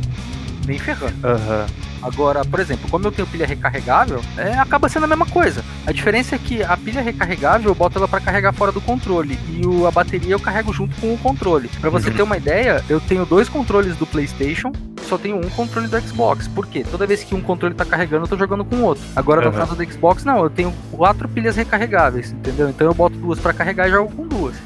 Nem ferrando. Aham. Agora, por exemplo, como eu tenho pilha recarregável, é, acaba sendo a mesma coisa. A diferença é que a pilha recarregável eu boto ela pra carregar fora do controle e o, a bateria eu carrego junto com o controle. Pra você Uhum. ter uma ideia, eu tenho dois controles do PlayStation, só tenho um controle do Xbox. Por quê? Toda vez que um controle tá carregando, eu tô jogando com o outro. Agora no Uhum. caso do Xbox, não, eu tenho quatro pilhas recarregáveis, entendeu? Então eu boto duas pra carregar e jogo com duas.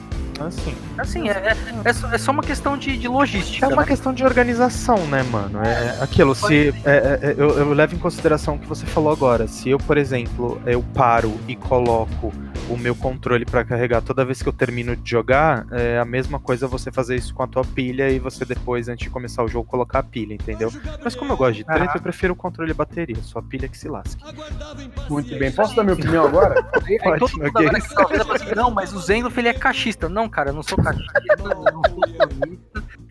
Assim. Assim, é, é, é só, é só uma questão de, de logística. É uma né? questão de organização, né, mano? É aquilo, se. é, é, é, eu, eu levo em consideração o que você falou agora. Se eu, por exemplo, eu paro e coloco o meu controle pra carregar toda vez que eu termino de jogar, é a mesma coisa você fazer isso com a tua pilha e você depois, antes de começar o jogo, colocar a pilha, entendeu? Mas como eu gosto de treta, eu prefiro o controle e bateria, só a pilha que se lasque. Muito bem. Posso dar minha opinião agora? Aí Pode, todo mundo agora que fala assim, não, mas o Zendorf ele é cachista. Não, cara, eu não sou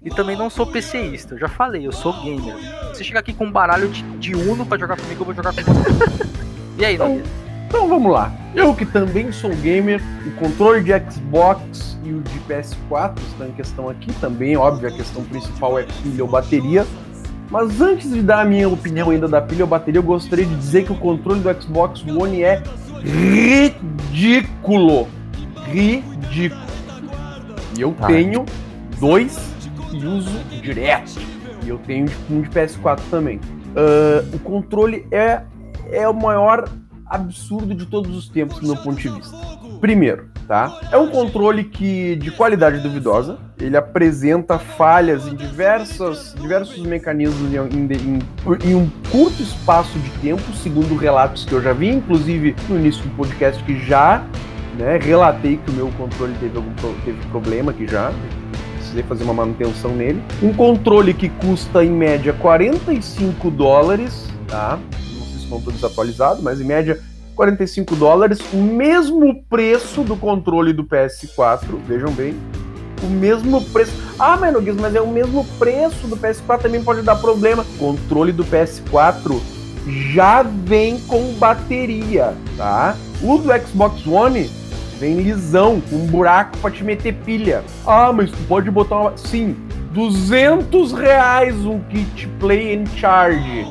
e também não sou PCista. Eu já falei, eu sou gamer. Se chegar aqui com um baralho de, de Uno pra jogar comigo, eu vou jogar com você. E aí, Então? Então vamos lá. Eu que também sou gamer, o controle de Xbox e o de PS4 estão em questão aqui também. Óbvio, a questão principal é pilha ou bateria. Mas antes de dar a minha opinião ainda da pilha ou bateria, eu gostaria de dizer que o controle do Xbox One é ridículo. Ridículo. E eu Tá. tenho dois e uso direto. E eu tenho um de PS4 também. Ah, o controle é, é o maior absurdo de todos os tempos, do meu ponto de vista. Primeiro, tá? É um controle que de qualidade duvidosa. Ele apresenta falhas em diversas, diversos mecanismos em, em- em- em um curto espaço de tempo, segundo relatos que eu já vi, inclusive no início do podcast que já né, relatei que o meu controle teve algum teve problema aqui já. Precisei fazer uma manutenção nele. Um controle que custa em média 45 dólares, tá? Não sei se estão todos atualizados, mas em média 45 dólares, o mesmo preço do controle do PS4, vejam bem. O mesmo preço. Ah, mas mas é o mesmo preço do PS4, também pode dar problema. Controle do PS4 já vem com bateria, tá? O do Xbox One vem lisão, um buraco pra te meter pilha. Ah, mas tu pode botar uma. Sim, 200 reais um kit Play and Charge.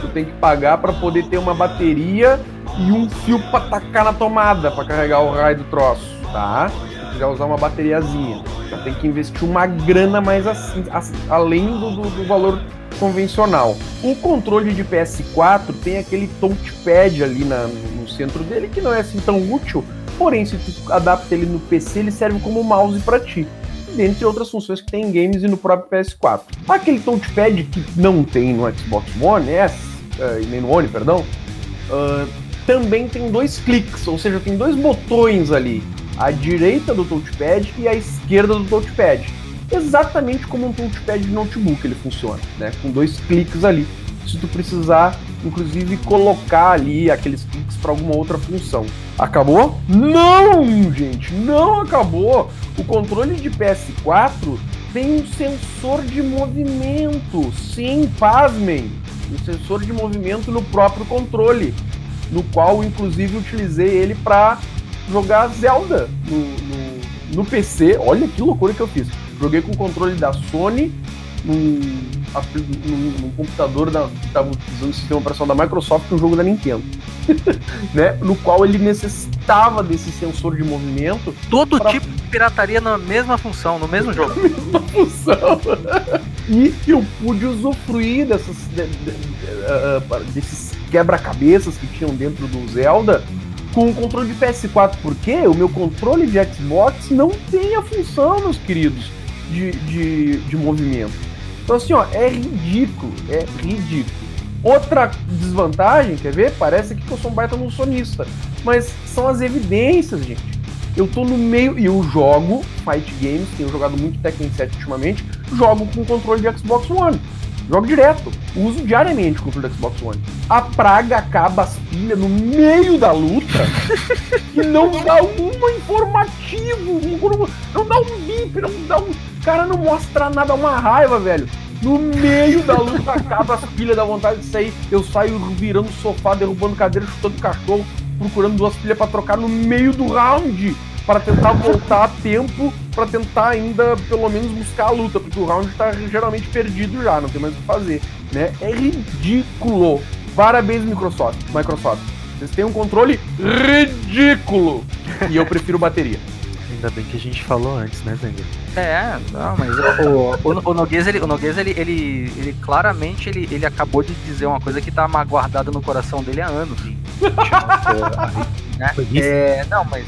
Tu tem que pagar pra poder ter uma bateria e um fio pra tacar na tomada pra carregar o raio do troço, tá? Se tu quiser usar uma bateriazinha, já tem que investir uma grana mais assim, as- além do, do- do valor convencional. O controle de PS4 tem aquele touchpad ali na- no centro dele que não é assim tão útil, porém se tu adapta ele no PC, ele serve como mouse pra ti. Dentre outras funções que tem em games e no próprio PS4. Aquele touchpad que não tem no Xbox One S, eh, e nem no One, perdão, ah, também tem dois cliques, ou seja, tem dois botões ali, à direita do touchpad e à esquerda do touchpad. Exatamente como um touchpad de notebook ele funciona, né? Com dois cliques ali. Se tu precisar, inclusive, colocar ali aqueles cliques para alguma outra função. Acabou? Não, gente, não acabou. O controle de PS4 tem um sensor de movimento. Sim, pasmem. Um sensor de movimento no próprio controle no qual inclusive utilizei ele para jogar Zelda no, no, no PC. Olha que loucura que eu fiz. Joguei com o controle da Sony num num, computador da, que estava usando o sistema operacional da Microsoft um jogo da Nintendo. né? No qual ele necessitava desse sensor de movimento. Todo pra... tipo de pirataria na mesma função, no mesmo jogo. Na mesma função. e eu pude usufruir dessas, de, de, de, uh, desses quebra-cabeças que tinham dentro do Zelda com o controle de PS4, porque o meu controle de Xbox não tem a função, meus queridos, de, de, de movimento. Então, assim, ó, é ridículo, é ridículo. Outra desvantagem, quer ver? Parece que eu sou um baita no sonista, mas são as evidências, gente. Eu tô no meio e eu jogo fight games, tenho jogado muito Tekken 7 ultimamente, jogo com controle de Xbox One. Jogo direto. Uso diariamente o controle do Xbox One. A praga acaba as pilhas no meio da luta e não dá um informativo. Não dá um bip, não dá um. Cara, não mostra nada, uma raiva, velho. No meio da luta acaba as pilhas da vontade de sair. Eu saio virando o sofá, derrubando cadeira, chutando cachorro, procurando duas pilhas para trocar no meio do round para tentar voltar a tempo, para tentar ainda pelo menos buscar a luta, porque o round está geralmente perdido já, não tem mais o que fazer, né? É ridículo. Parabéns Microsoft, Microsoft. Vocês têm um controle ridículo. E eu prefiro bateria. Ainda bem que a gente falou antes, né, Zenger? É, não, mas o, o, o Noguês, ele, o Noguês ele, ele, ele claramente ele, ele acabou de dizer uma coisa que tá guardada no coração dele há anos. né? é, não, mas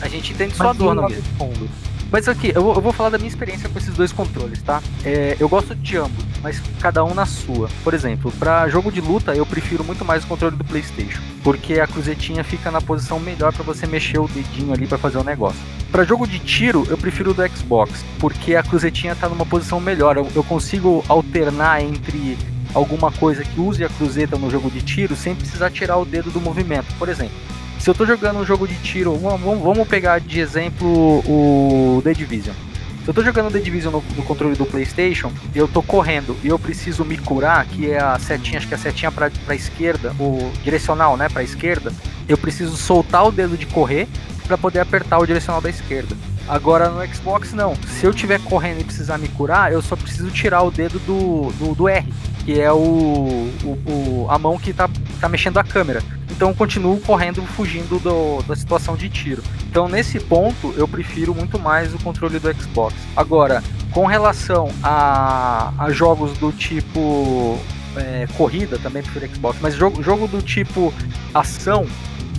a gente entende sua dor, fundo. Mas aqui, eu eu vou, falar da minha experiência com esses dois controles, tá? É, eu gosto de ambos, mas cada um na sua. Por exemplo, para jogo de luta, eu prefiro muito mais o controle do PlayStation, porque a cruzetinha fica na posição melhor para você mexer o dedinho ali para fazer o negócio. Para jogo de tiro, eu prefiro o do Xbox, porque a cruzetinha tá numa posição melhor. Eu, eu consigo alternar entre alguma coisa que use a cruzeta no jogo de tiro sem precisar tirar o dedo do movimento. Por exemplo, se eu tô jogando um jogo de tiro, vamos, pegar de exemplo o The Division. Se eu tô jogando The Division no, no, controle do PlayStation, eu tô correndo e eu preciso me curar, que é a setinha, acho que é a setinha pra, pra esquerda, o direcional, né, pra esquerda, eu preciso soltar o dedo de correr para poder apertar o direcional da esquerda. Agora no Xbox não. Se eu estiver correndo e precisar me curar, eu só preciso tirar o dedo do, do, do R, que é o, o, o, a mão que tá, tá mexendo a câmera então continuo correndo fugindo do, da situação de tiro. Então nesse ponto eu prefiro muito mais o controle do Xbox. Agora, com relação a, a jogos do tipo é, corrida, também prefiro Xbox, mas jogo, jogo do tipo ação,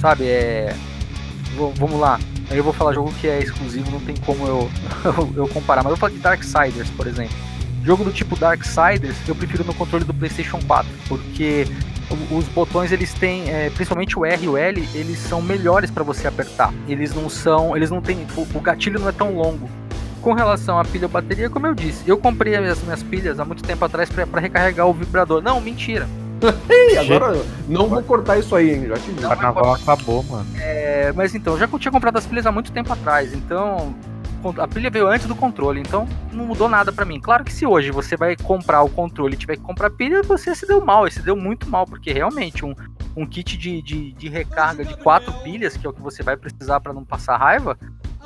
sabe? É, vamos lá. Aí eu vou falar jogo que é exclusivo, não tem como eu, eu, comparar. Mas eu vou falar de Darksiders, por exemplo. Jogo do tipo Darksiders, eu prefiro no controle do PlayStation 4, porque os botões eles têm, é, principalmente o R e o L, eles são melhores para você apertar. Eles não são, eles não têm, o, o, gatilho não é tão longo. Com relação à pilha bateria, como eu disse, eu comprei as minhas pilhas há muito tempo atrás para recarregar o vibrador. Não, mentira. agora não vou cortar isso aí, hein? Já te vi. O carnaval acabou, mano. É, mas então, já tinha comprado as pilhas há muito tempo atrás, então a pilha veio antes do controle, então não mudou nada para mim. Claro que se hoje você vai comprar o controle e tiver que comprar pilha, você se deu mal, e se deu muito mal, porque realmente um, um kit de, de, de recarga de quatro pilhas, que é o que você vai precisar para não passar raiva,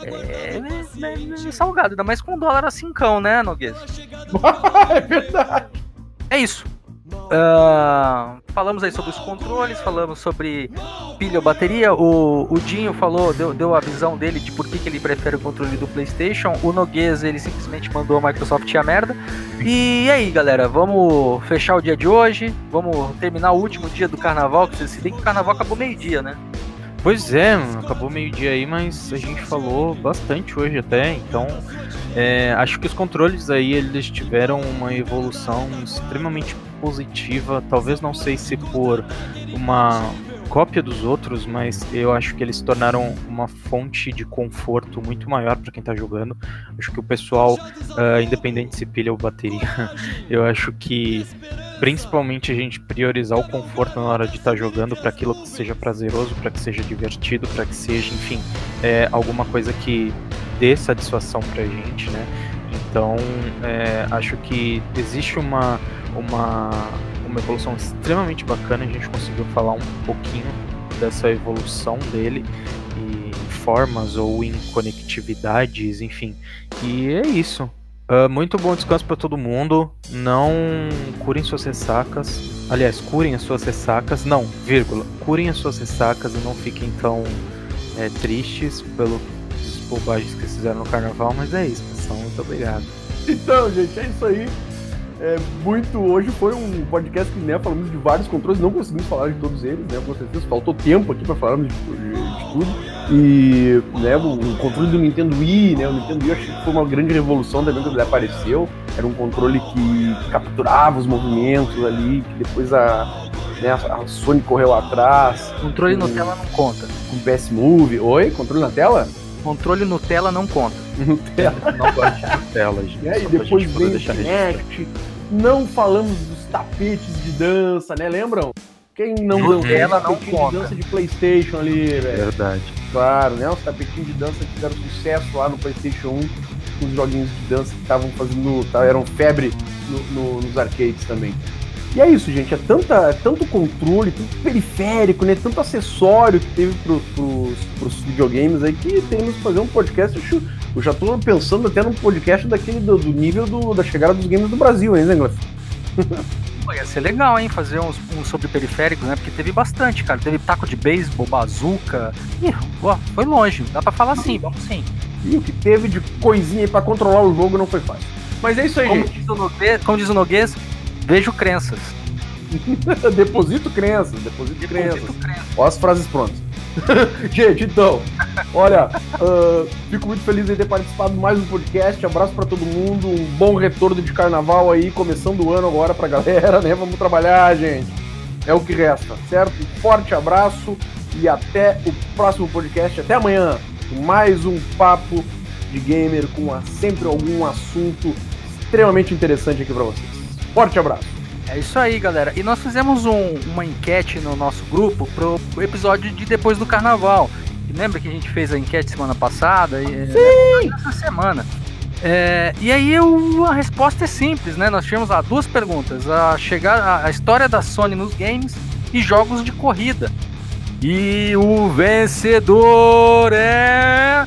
é, é, é, salgado, ainda mais com um dólar a cincão, né, Noguês? é verdade. É isso. Uh, falamos aí sobre os controles, falamos sobre pilha ou bateria. O, o Dinho falou, deu, deu a visão dele de por que, que ele prefere o controle do PlayStation. O Noguês, ele simplesmente mandou a Microsoft a merda. E aí, galera, vamos fechar o dia de hoje. Vamos terminar o último dia do carnaval. Que se bem que o carnaval acabou meio-dia, né? Pois é, acabou meio-dia aí, mas a gente falou bastante hoje até, então é, acho que os controles aí eles tiveram uma evolução extremamente positiva, talvez não sei se por uma cópia dos outros, mas eu acho que eles se tornaram uma fonte de conforto muito maior para quem está jogando. Acho que o pessoal, uh, independente se pilha ou bateria, eu acho que principalmente a gente priorizar o conforto na hora de estar tá jogando para aquilo que seja prazeroso, para que seja divertido, para que seja, enfim, é, alguma coisa que dê satisfação para a gente, né? Então, é, acho que existe uma, uma, uma evolução extremamente bacana. A gente conseguiu falar um pouquinho dessa evolução dele em formas ou em conectividades, enfim. E é isso. Uh, muito bom descanso para todo mundo. Não curem suas ressacas. Aliás, curem as suas ressacas. Não, vírgula. Curem as suas ressacas e não fiquem tão é, tristes pelas bobagens que fizeram no carnaval. Mas é isso, pessoal. Muito obrigado. Então, gente, é isso aí. É muito. Hoje foi um podcast que né, falamos de vários controles, não conseguimos falar de todos eles, né? Com certeza faltou tempo aqui para falarmos de, de, de, tudo. E né, o, o, controle do Nintendo Wii, né? O Nintendo Wii achei que foi uma grande revolução também quando ele apareceu. Era um controle que capturava os movimentos ali, que depois a, né, a Sony correu atrás. Controle com, Nutella não conta. Com PS Move. Oi? Controle na tela? Controle Nutella não conta. Nutella. Não gosto de Nutella, gente. E aí, depois vem o Kinect. Não falamos dos tapetes de dança, né? Lembram? Quem não Nutella não conta. de dança de Playstation ali, velho. Verdade. Claro, né? Os tapetinhos de dança que fizeram sucesso lá no Playstation 1. Os joguinhos de dança que estavam fazendo. eram febre no, no, nos arcades também. E é isso, gente. É, tanta, é tanto controle, tanto periférico, né? Tanto acessório que teve pro, pros, pros videogames aí que tem nos fazer um podcast. Eu, eu já tô pensando até num podcast daquele do, do nível do, da chegada dos games do Brasil, hein, Zengler? Pô, ia ser legal, hein, fazer uns, uns sobre periféricos, né? Porque teve bastante, cara. Teve taco de beisebol, bazuca. Ih, ó, foi longe. Dá pra falar sim, vamos sim. E o que teve de coisinha aí pra controlar o jogo não foi fácil. Mas é isso aí, como gente. Diz Noguês, como diz o Noguês, Vejo crenças. deposito crenças, deposito, deposito crenças. crenças. Olha as frases prontas. Gente, então, olha, uh, fico muito feliz de ter participado de mais um podcast. Abraço para todo mundo, um bom retorno de carnaval aí, começando o ano agora pra galera, né? Vamos trabalhar, gente. É o que resta, certo? Um forte abraço e até o próximo podcast. Até amanhã, com mais um papo de gamer com sempre algum assunto extremamente interessante aqui para vocês. Forte abraço. É isso aí, galera. E nós fizemos um, uma enquete no nosso grupo pro episódio de depois do carnaval. Lembra que a gente fez a enquete semana passada? E, é, Sim! Essa semana. É, e aí eu, a resposta é simples, né? Nós tivemos lá duas perguntas: a, chegar, a, a história da Sony nos games e jogos de corrida. E o vencedor é.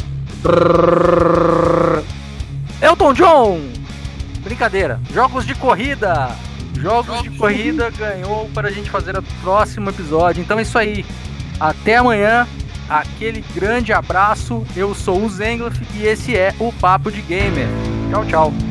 Elton John! Brincadeira. Jogos de corrida. Jogos de corrida ganhou para a gente fazer o próximo episódio. Então é isso aí. Até amanhã. Aquele grande abraço. Eu sou o Zengloff e esse é o Papo de Gamer. Tchau, tchau.